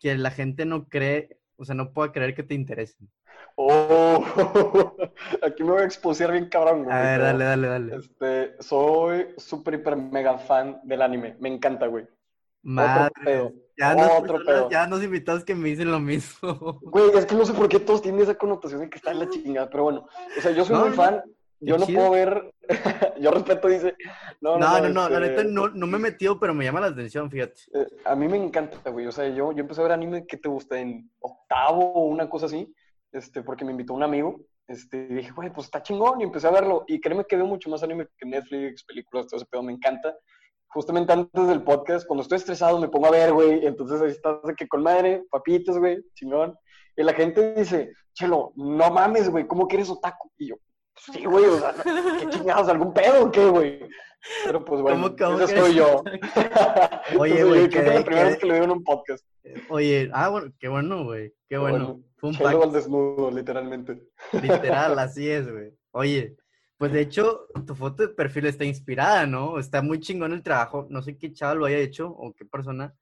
que la gente no cree, o sea, no pueda creer que te interesen? Oh, (laughs) aquí me voy a exponer bien cabrón, güey. A ver, dale, dale, dale. Este, soy súper, hiper, mega fan del anime. Me encanta, güey. Madre. Otro pedo. Ya, Otro nos, pedo. ya nos invitados que me dicen lo mismo. Güey, es que no sé por qué todos tienen esa connotación de que está en la chingada, pero bueno. O sea, yo soy muy fan. Yo no puedo ver. (laughs) yo respeto, dice. No, no, no, no, la neta este no, no me he metido, pero me llama la atención, fíjate. Eh, a mí me encanta, güey. O sea, yo, yo empecé a ver anime que te gusta en octavo o una cosa así este, porque me invitó un amigo, este, y dije, güey, pues está chingón, y empecé a verlo, y créeme que veo mucho más anime que Netflix, películas, todo ese pedo, me encanta. Justamente antes del podcast, cuando estoy estresado, me pongo a ver, güey, entonces ahí estás que con madre, papitos, güey, chingón. Y la gente dice, chelo, no mames, güey, ¿cómo quieres otaku? Y yo, sí, güey, o sea, ¿qué chingados? ¿Algún pedo o qué, güey? Pero pues bueno, ¿Cómo, (laughs) ese soy yo. Oye, güey, que, es la primera vez que lo digo en un podcast. Oye, ah, bueno, qué bueno, güey, qué bueno. Fue un al desnudo, literalmente. Literal, (laughs) así es, güey. Oye, pues de hecho, tu foto de perfil está inspirada, ¿no? Está muy chingón el trabajo. No sé qué chaval lo haya hecho o qué persona.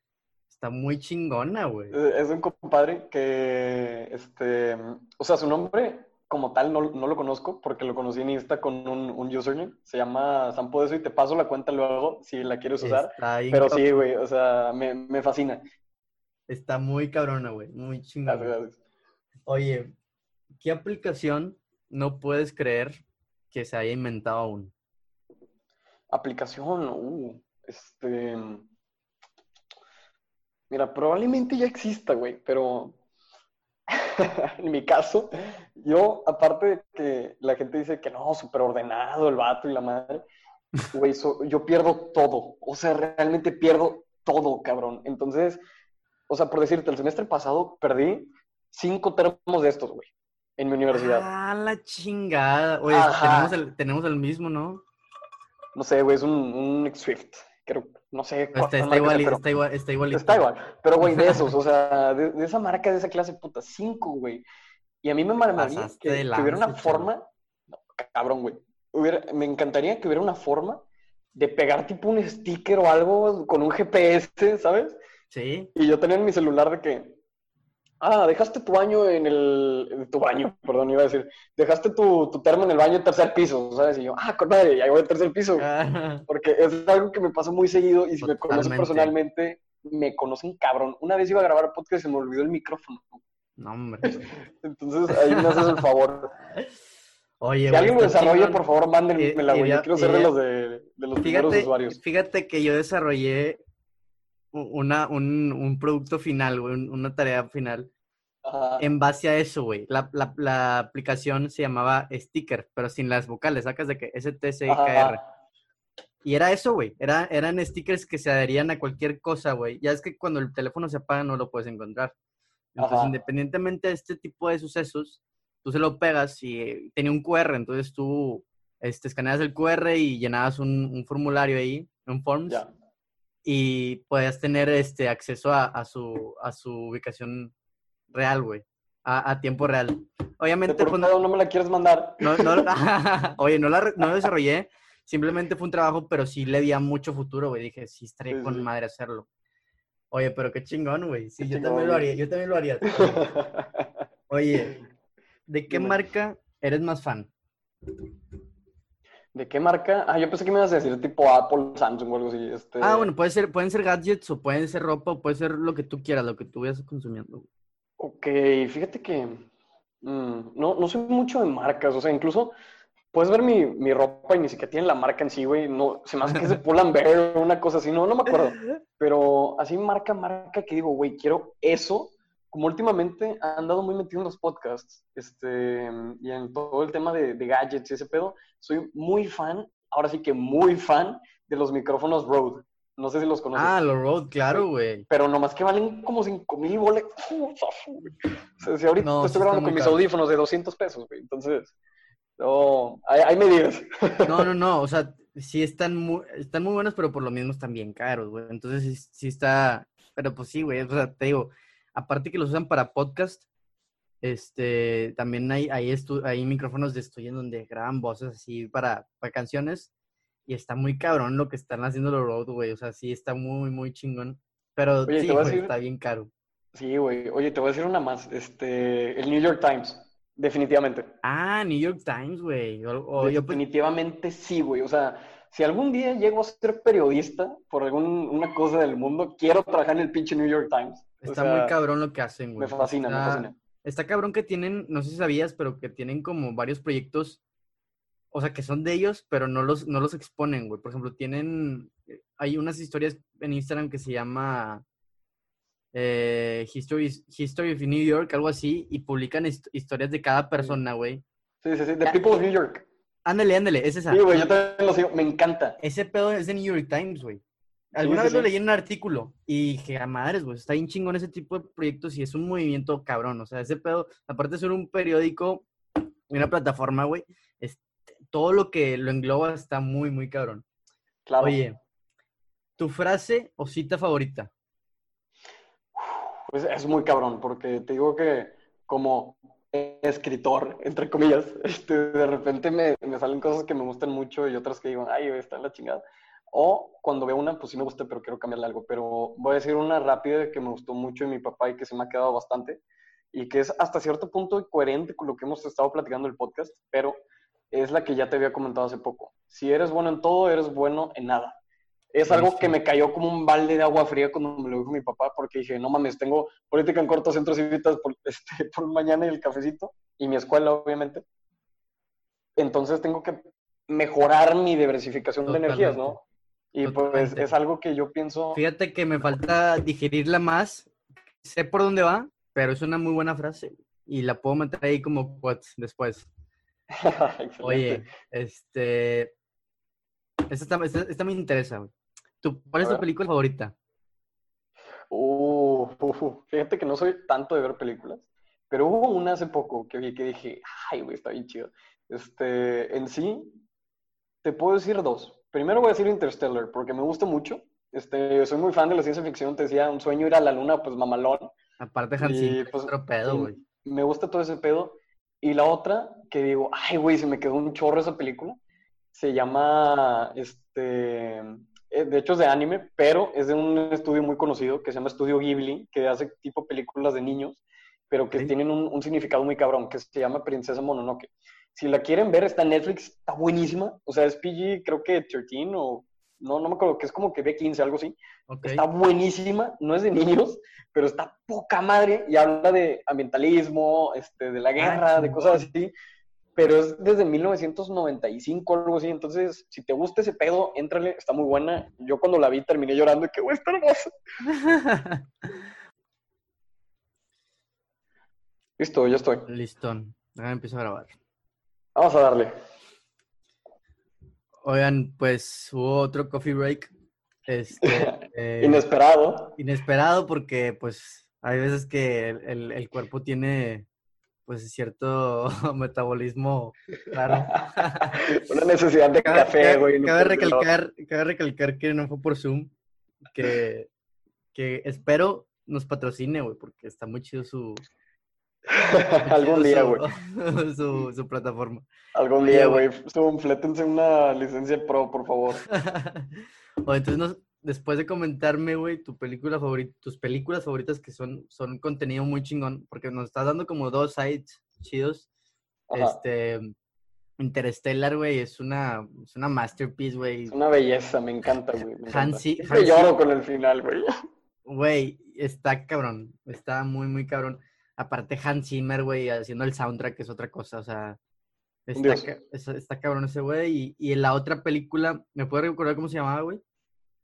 Está muy chingona, güey. Eh, es un compadre que, este, o sea, su nombre como tal no, no, lo conozco porque lo conocí en Insta con un, un username. Se llama Sampo de eso y te paso la cuenta luego si la quieres usar. Pero sí, güey, o sea, me, me, fascina. Está muy cabrona, güey, muy chingona. Oye, ¿qué aplicación no puedes creer que se haya inventado aún? Aplicación, uh, este... Mira, probablemente ya exista, güey, pero (laughs) en mi caso, yo, aparte de que la gente dice que no, súper ordenado el vato y la madre, güey, yo pierdo todo. O sea, realmente pierdo todo, cabrón. Entonces, o sea, por decirte, el semestre pasado perdí cinco termos de estos, güey, en mi universidad. Ah, la chingada. Oye, tenemos el, mismo, ¿no? No sé, güey, es un, un Swift. Creo, no sé. Está, está, igual, está, igual, está igualito. Está igual. Pero, güey, de esos, o sea, de, esa marca, de esa clase, puta, cinco, güey. Y a mí me maravillaría que, que, hubiera una forma, no, cabrón, güey. me encantaría que hubiera una forma de pegar tipo un sticker o algo con un GPS, ¿sabes? Sí. Y yo tenía en mi celular de que, ah, dejaste tu baño en el, tu baño, (laughs) perdón, iba a decir, dejaste tu, tu termo en el baño tercer piso, ¿sabes? Y yo, ah, con madre, ya voy al tercer piso. Porque es algo que me pasa muy seguido y si me conocen personalmente, me conocen cabrón. Una vez iba a grabar podcast y se me olvidó el micrófono. No, hombre. (laughs) Entonces ahí me haces el favor. Oye, si alguien lo desarrolla, por favor, mándenmela, güey. Yo quiero ser de los, de, de los fíjate, usuarios. Fíjate que yo desarrollé una, un, un producto final, güey, una tarea final. En base a eso, güey. La, la, la, aplicación se llamaba Sticker, pero sin las vocales, sacas de que S-T-C-I-K-R. Y era eso, güey. Era, eran stickers que se adherían a cualquier cosa, güey. Ya es que cuando el teléfono se apaga no lo puedes encontrar. Entonces, independientemente de este tipo de sucesos, tú se lo pegas y tenía un QR, entonces tú este, escaneas el QR y llenabas un, un formulario ahí, un forms y puedas tener este acceso a, a, su, a su ubicación real, güey. A, a, tiempo real. Obviamente. No, me la quieres mandar. No, no, (laughs) (laughs) oye, no la, no desarrollé. Simplemente fue un trabajo, pero sí le di a mucho futuro, güey. Dije, sí, estaría con madre hacerlo. Oye, pero qué chingón, güey. Sí, yo también lo haría. Yo también lo haría. (laughs) Oye, ¿de qué marca eres más fan? ¿De qué marca? Ah, yo pensé que me ibas a decir tipo Apple, Samsung o algo así. Este... Ah, bueno, puede ser, pueden ser gadgets o pueden ser ropa o puede ser lo que tú quieras, lo que tú vayas consumiendo. Ok, fíjate que mm, no, no soy mucho de marcas, o sea, incluso puedes ver mi, mi, ropa y ni siquiera tiene la marca en sí, güey. No, se me hace que es de (laughs) Pull&Bear o una cosa así, no, no me acuerdo. (laughs) Pero así marca, marca que digo, güey, quiero eso como últimamente han andado muy metido en los podcasts este, y en todo el tema de, gadgets y ese pedo, soy muy fan, ahora sí que muy fan de los micrófonos Rode. No sé si los conoces. Ah, los Rode, claro, güey. Pero nomás que valen como 5 mil boles. O sea, si ahorita estoy grabando con mis audífonos de 200 pesos, güey. Entonces, no, hay, medidas. No, no, no. O (laughs) sea, sí están muy, están muy buenos, pero por lo mismo están bien caros, güey. Entonces sí, está, pero pues sí, güey, o sea, te digo, aparte que los usan para podcast, este, también hay, hay, hay micrófonos de estudio en donde graban voces así para, para canciones y está muy cabrón lo que están haciendo los Road, güey, o sea, sí está muy, muy chingón, pero sí, está bien caro. Sí, güey, oye, te voy a decir una más, este, el New York Times. Definitivamente. Ah, New York Times, güey. Pues Definitivamente sí, güey. O sea, si algún día llego a ser periodista por alguna cosa del mundo, quiero trabajar en el pinche New York Times. Está muy cabrón lo que hacen, güey. Me fascina, me fascina. Está cabrón que tienen, no sé si sabías, pero que tienen como varios proyectos, o sea, que son de ellos, pero no los, no los exponen, güey. Por ejemplo, tienen, hay unas historias en Instagram que se llama eh, History, History of New York, algo así, y publican historias de cada persona, güey. Sí, sí, sí, The People of New York. Ándale, ándale, es esa. Sí, güey, yo también lo sigo, me encanta. Ese pedo es de New York Times, güey. Alguna vez lo leí en un artículo y dije, a madres, güey, está bien chingón ese tipo de proyectos y es un movimiento cabrón. O sea, ese pedo, aparte de ser un periódico y una plataforma, güey, todo lo que lo engloba está muy, muy cabrón. Claro. Oye, ¿tu frase o cita favorita? Pues es muy cabrón, porque te digo que como escritor, entre comillas, (laughs) este, de repente me, me, salen cosas que me gustan mucho y otras que digo, ay, está en la chingada. O cuando veo una, pues sí me gusta, pero quiero cambiarle algo. Pero voy a decir una rápida que me gustó mucho de mi papá y que se me ha quedado bastante y que es hasta cierto punto coherente con lo que hemos estado platicando en el podcast, pero es la que ya te había comentado hace poco. Si eres bueno en todo, eres bueno en nada. Es algo que me cayó como un balde de agua fría cuando me lo dijo mi papá, porque dije, no mames, tengo política en corto, centros civitas por, (laughs) este, por mañana y el cafecito, y mi escuela, obviamente. Entonces tengo que mejorar mi diversificación de energías, ¿no? Y pues es algo que yo pienso... Fíjate que me falta digerirla más, sé por dónde va, pero es una muy buena frase, y la puedo meter ahí como quotes después. (laughs) Oye, este... Esta, esta, me interesa, güey. ¿Cuál es tu película favorita? Uh, fíjate que no soy tanto de ver películas, pero hubo una hace poco que vi que dije, ay, güey, está bien chido. Este, en sí, te puedo decir dos. Primero voy a decir Interstellar, porque me gusta mucho. Este, soy muy fan de la ciencia ficción, te decía, un sueño ir a la luna, pues mamalón. Aparte, Hansi, pues, otro pedo, güey. Me gusta todo ese pedo. Y la otra, que digo, ay, güey, se me quedó un chorro esa película, se llama, este, eh, de hecho es de anime, pero es de un estudio muy conocido que se llama Estudio Ghibli, que hace tipo películas de niños, pero que tienen un, significado muy cabrón, que se llama Princesa Mononoke. Si la quieren ver, está en Netflix, está buenísima. O sea, es PG, creo que 13 o no, no me acuerdo, que es como que B15, algo así. Está buenísima, no es de niños, pero está poca madre y habla de ambientalismo, este, de la ah, guerra, de cosas así pero es desde 1995 o algo así. Entonces, si te gusta ese pedo, éntrale, está muy buena. Yo cuando la vi terminé llorando y que, güey, está hermosa. (laughs) Listo, ya estoy. Listón. Empiezo a grabar. Vamos a darle. Oigan, pues hubo otro coffee break. Este, (laughs) eh, inesperado. Inesperado porque, pues, hay veces que el, el cuerpo tiene pues cierto (laughs) metabolismo claro. (laughs) Una necesidad de café, güey. cabe, recalcar, cabe recalcar que no fue por Zoom, que, que espero nos patrocine, güey, porque está muy chido su... (laughs) Algún día, güey. (laughs) Su, su, plataforma. Algún día, güey. Flétense una licencia pro, por favor. (laughs) o entonces nos, después de comentarme, güey, tu película favorita, tus películas favoritas que son, son contenido muy chingón, porque nos estás dando como dos sites chidos. Este, Interstellar, güey, es una, es una masterpiece, güey. Es una belleza, me encanta, güey. Hansi, lloro con el final, güey. Güey, está cabrón, está muy, muy cabrón. Aparte Hans Zimmer, güey, haciendo el soundtrack es otra cosa, o sea, está, está cabrón ese güey. Y, y en la otra película, ¿me puedes recordar cómo se llamaba, güey?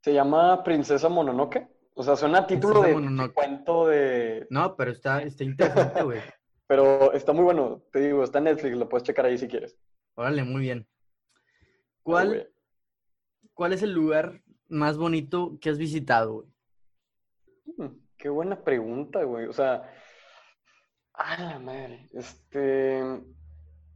Se llama Princesa Mononoke. O sea, suena título de, cuento de... No, pero está, está interesante, güey. (laughs) pero está muy bueno. Te digo, está en Netflix, lo puedes checar ahí si quieres. Órale, muy bien. ¿Cuál, ¿cuál es el lugar más bonito que has visitado, güey? Hmm, qué buena pregunta, güey. O sea, a la madre. Este,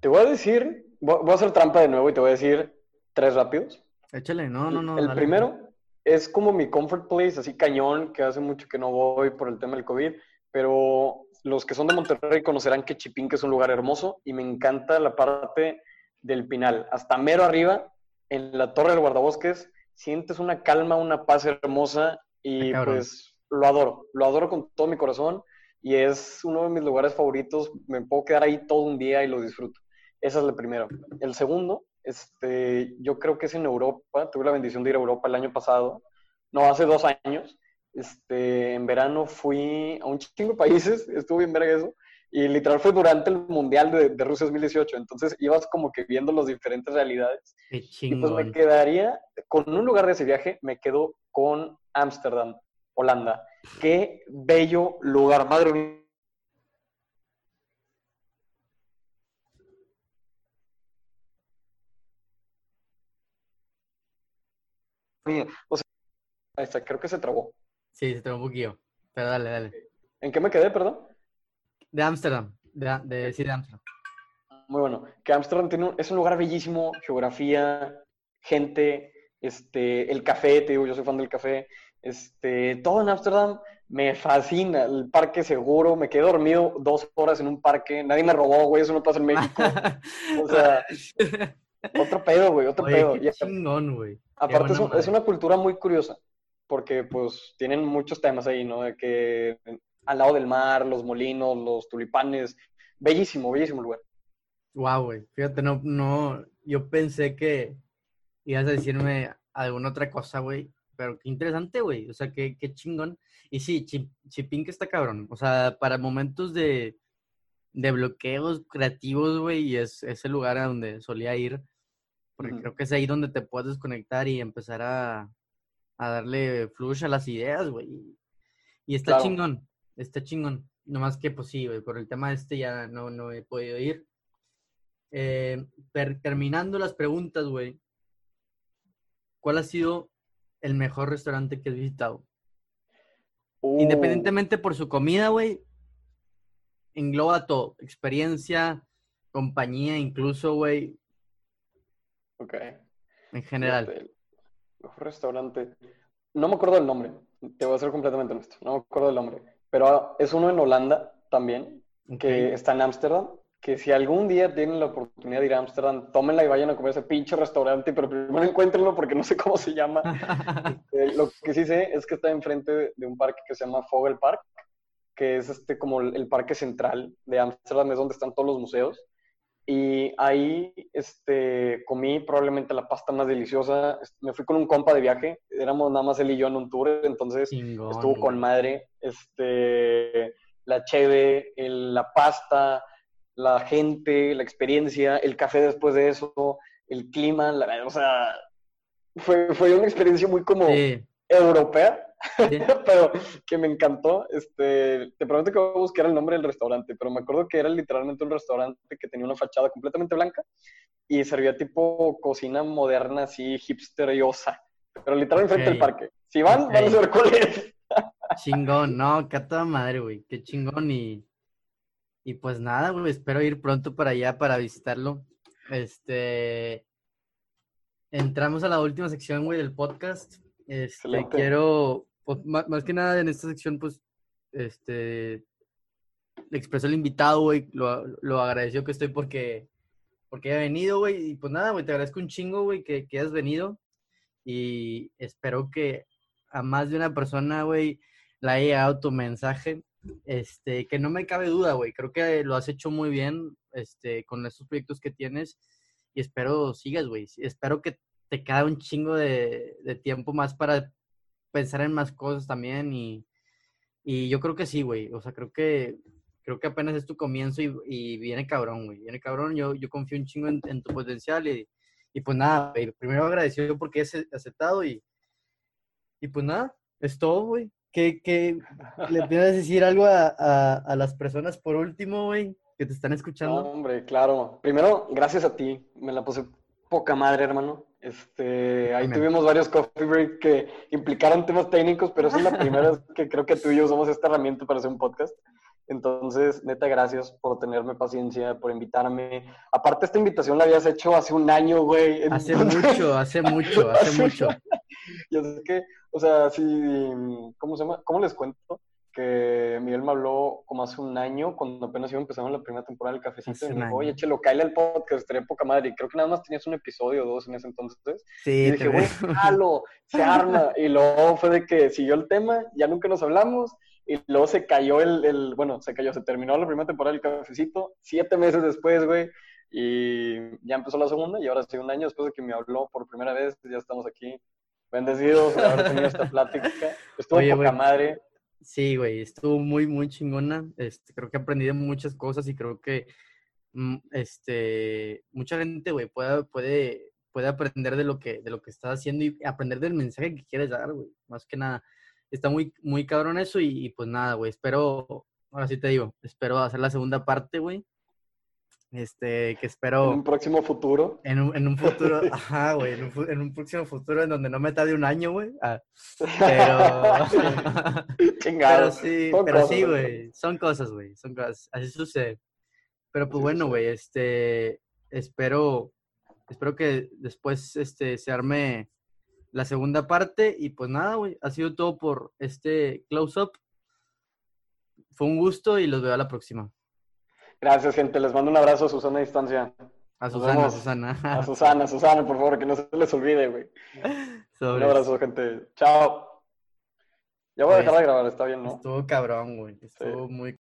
te voy a decir, voy a hacer trampa de nuevo y te voy a decir tres rápidos. Échale, no, no, no. El primero es como mi comfort place, así cañón, que hace mucho que no voy por el tema del COVID, pero los que son de Monterrey conocerán que Chipinque es un lugar hermoso y me encanta la parte del Pinal. Hasta mero arriba, en la Torre del Guardabosques, sientes una calma, una paz hermosa y pues lo adoro, lo adoro con todo mi corazón y es uno de mis lugares favoritos. Me puedo quedar ahí todo un día y lo disfruto. Ese es el primero. El segundo, este, yo creo que es en Europa. Tuve la bendición de ir a Europa el año pasado, no, hace dos años. Este, en verano fui a un chingo de países, (laughs) estuve bien verga eso, y literal fue durante el Mundial de, de, Rusia 2018, entonces ibas como que viendo las diferentes realidades. Qué y pues me quedaría, con un lugar de ese viaje, me quedo con Ámsterdam, Holanda. Qué bello lugar, madre mía. O sea, creo que se trabó. Sí, se trabó un poquillo. Pero dale, dale. ¿En qué me quedé, perdón? De Ámsterdam. De, de, sí, de Ámsterdam. Muy bueno. Que Ámsterdam tiene es un lugar bellísimo, geografía, gente, este, el café, te digo, yo soy fan del café. Este, todo en Ámsterdam me fascina. El parque seguro, me quedé dormido dos horas en un parque. Nadie me robó, güey, eso no pasa en México. (laughs) o sea, otro pedo, güey, otro pedo. Qué chingón, güey. Aparte, es, es, una cultura muy curiosa, porque pues tienen muchos temas ahí, ¿no? De que al lado del mar, los molinos, los tulipanes. Bellísimo, bellísimo lugar. Wow, güey. Fíjate, no, no, yo pensé que ibas a decirme alguna otra cosa, güey. Pero qué interesante, güey. O sea, qué, qué chingón. Y sí, Chipín que está cabrón. O sea, para momentos de, de bloqueos creativos, güey, es, ese el lugar a donde solía ir. Porque creo que es ahí donde te puedes desconectar y empezar a, a darle flush a las ideas, güey. Y está chingón, está chingón. Nomás que, pues sí, güey, por el tema este ya no, no he podido ir. Eh, terminando las preguntas, güey. ¿Cuál ha sido el mejor restaurante que has visitado? Uh. Independientemente por su comida, güey, engloba todo. Experiencia, compañía, incluso, güey. Ok. En general. El mejor restaurante. No me acuerdo del nombre. Te voy a ser completamente honesto. No me acuerdo del nombre. Pero es uno en Holanda también, que está en Ámsterdam. Que si algún día tienen la oportunidad de ir a Ámsterdam, tómenla y vayan a comer ese pinche restaurante, pero primero encuéntrenlo porque no sé cómo se llama. (laughs) Este, lo que sí sé es que está enfrente de un parque que se llama Vogelpark que es este como el parque central de Ámsterdam, es donde están todos los museos. Y ahí este, comí probablemente la pasta más deliciosa. Me fui con un compa de viaje, éramos nada más él y yo en un tour, entonces estuvo con madre. Este, la cheve, la pasta, la gente, la experiencia, el café después de eso, el clima, o sea, fue, fue una experiencia muy como europea, (laughs) pero que me encantó. Este, te prometo que voy a buscar el nombre del restaurante, pero me acuerdo que era literalmente un restaurante que tenía una fachada completamente blanca y servía tipo cocina moderna, así hipster y osa, pero literalmente enfrente del parque. Si van, van a ver cuál es. Chingón, no, que a toda madre, güey, qué chingón y, y pues nada, güey, espero ir pronto para allá para visitarlo. Este, entramos a la última sección, güey, del podcast. Este, quiero pues, más, que nada en esta sección, pues, este, le expresó el invitado, güey, lo, lo agradeció que estoy porque, porque haya venido, güey, y pues nada, güey, te agradezco un chingo, güey, que, que has venido y espero que a más de una persona, güey, le haya llegado tu mensaje, este, que no me cabe duda, güey, creo que lo has hecho muy bien, este, con estos proyectos que tienes y espero sigas, güey, espero que te quede un chingo de, de tiempo más para pensar en más cosas también y, y yo creo que sí, güey. O sea, creo que creo que apenas es tu comienzo y, y viene cabrón, güey. Viene cabrón. Yo, yo confío un chingo en, tu potencial y, y, pues nada, güey. Primero agradecido porque has aceptado y, y pues nada, es todo, güey. ¿Qué, qué le (laughs) piensas decir algo a, a, a, las personas por último, güey, que te están escuchando? hombre, claro. Primero, gracias a ti. Me la puse poca madre, hermano. Este, ahí tuvimos varios coffee break que implicaron temas técnicos, pero esa es la primera vez que creo que tú y yo usamos esta herramienta para hacer un podcast. Entonces, neta, gracias por tenerme paciencia, por invitarme. Aparte, esta invitación la habías hecho hace un año, güey. Hace mucho, hace mucho, (laughs) hace mucho. (laughs) Yo sé que, o sea, si, ¿cómo se llama? ¿Cómo les cuento? Que Miguel me habló como hace un año, cuando apenas iba empezando la primera temporada del Cafecito, y me dijo, oye, chelo, cállale al podcast, estaría poca madre. Y creo que nada más tenías un episodio o dos en ese entonces. Sí, y dije, güey, jalo, (laughs) se arma. Y luego fue de que siguió el tema, ya nunca nos hablamos, y luego se cayó el, el, bueno, se cayó, se terminó la primera temporada del cafecito, siete meses después, güey, y ya empezó la segunda, y ahora sí, un año después de que me habló por primera vez, ya estamos aquí, bendecidos de haber tenido esta plática. Estuvo poca madre. Sí, güey, estuvo muy, muy chingona. Este, creo que he aprendido muchas cosas y creo que mm, este, mucha gente, güey, puede, puede, puede aprender de lo, que, de lo que estás haciendo y aprender del mensaje que quieres dar, güey, más que nada está muy, muy cabrón eso y, pues nada, güey, espero, ahora sí te digo, espero hacer la segunda parte, güey. Este, que espero... En un próximo futuro. En un, en un futuro, (laughs) ajá, güey, en un, en un, próximo futuro en donde no me tarde un año, güey. Ah, pero... (laughs) (laughs) pero sí, pero sí, güey, son cosas, güey, son cosas, así sucede. Pero pues bueno, güey, este, espero, espero que después, este, se arme la segunda parte. Y pues nada, güey, ha sido todo por este close-up. Fue un gusto y los veo a la próxima. Gracias, gente. Les mando un abrazo a Susana a distancia. A Susana, a Susana. A Susana, Susana, por favor, que no se les olvide, güey. Un abrazo, gente. Chao. Ya voy a dejar de grabar, está bien, ¿no? Estuvo cabrón, güey. Estuvo muy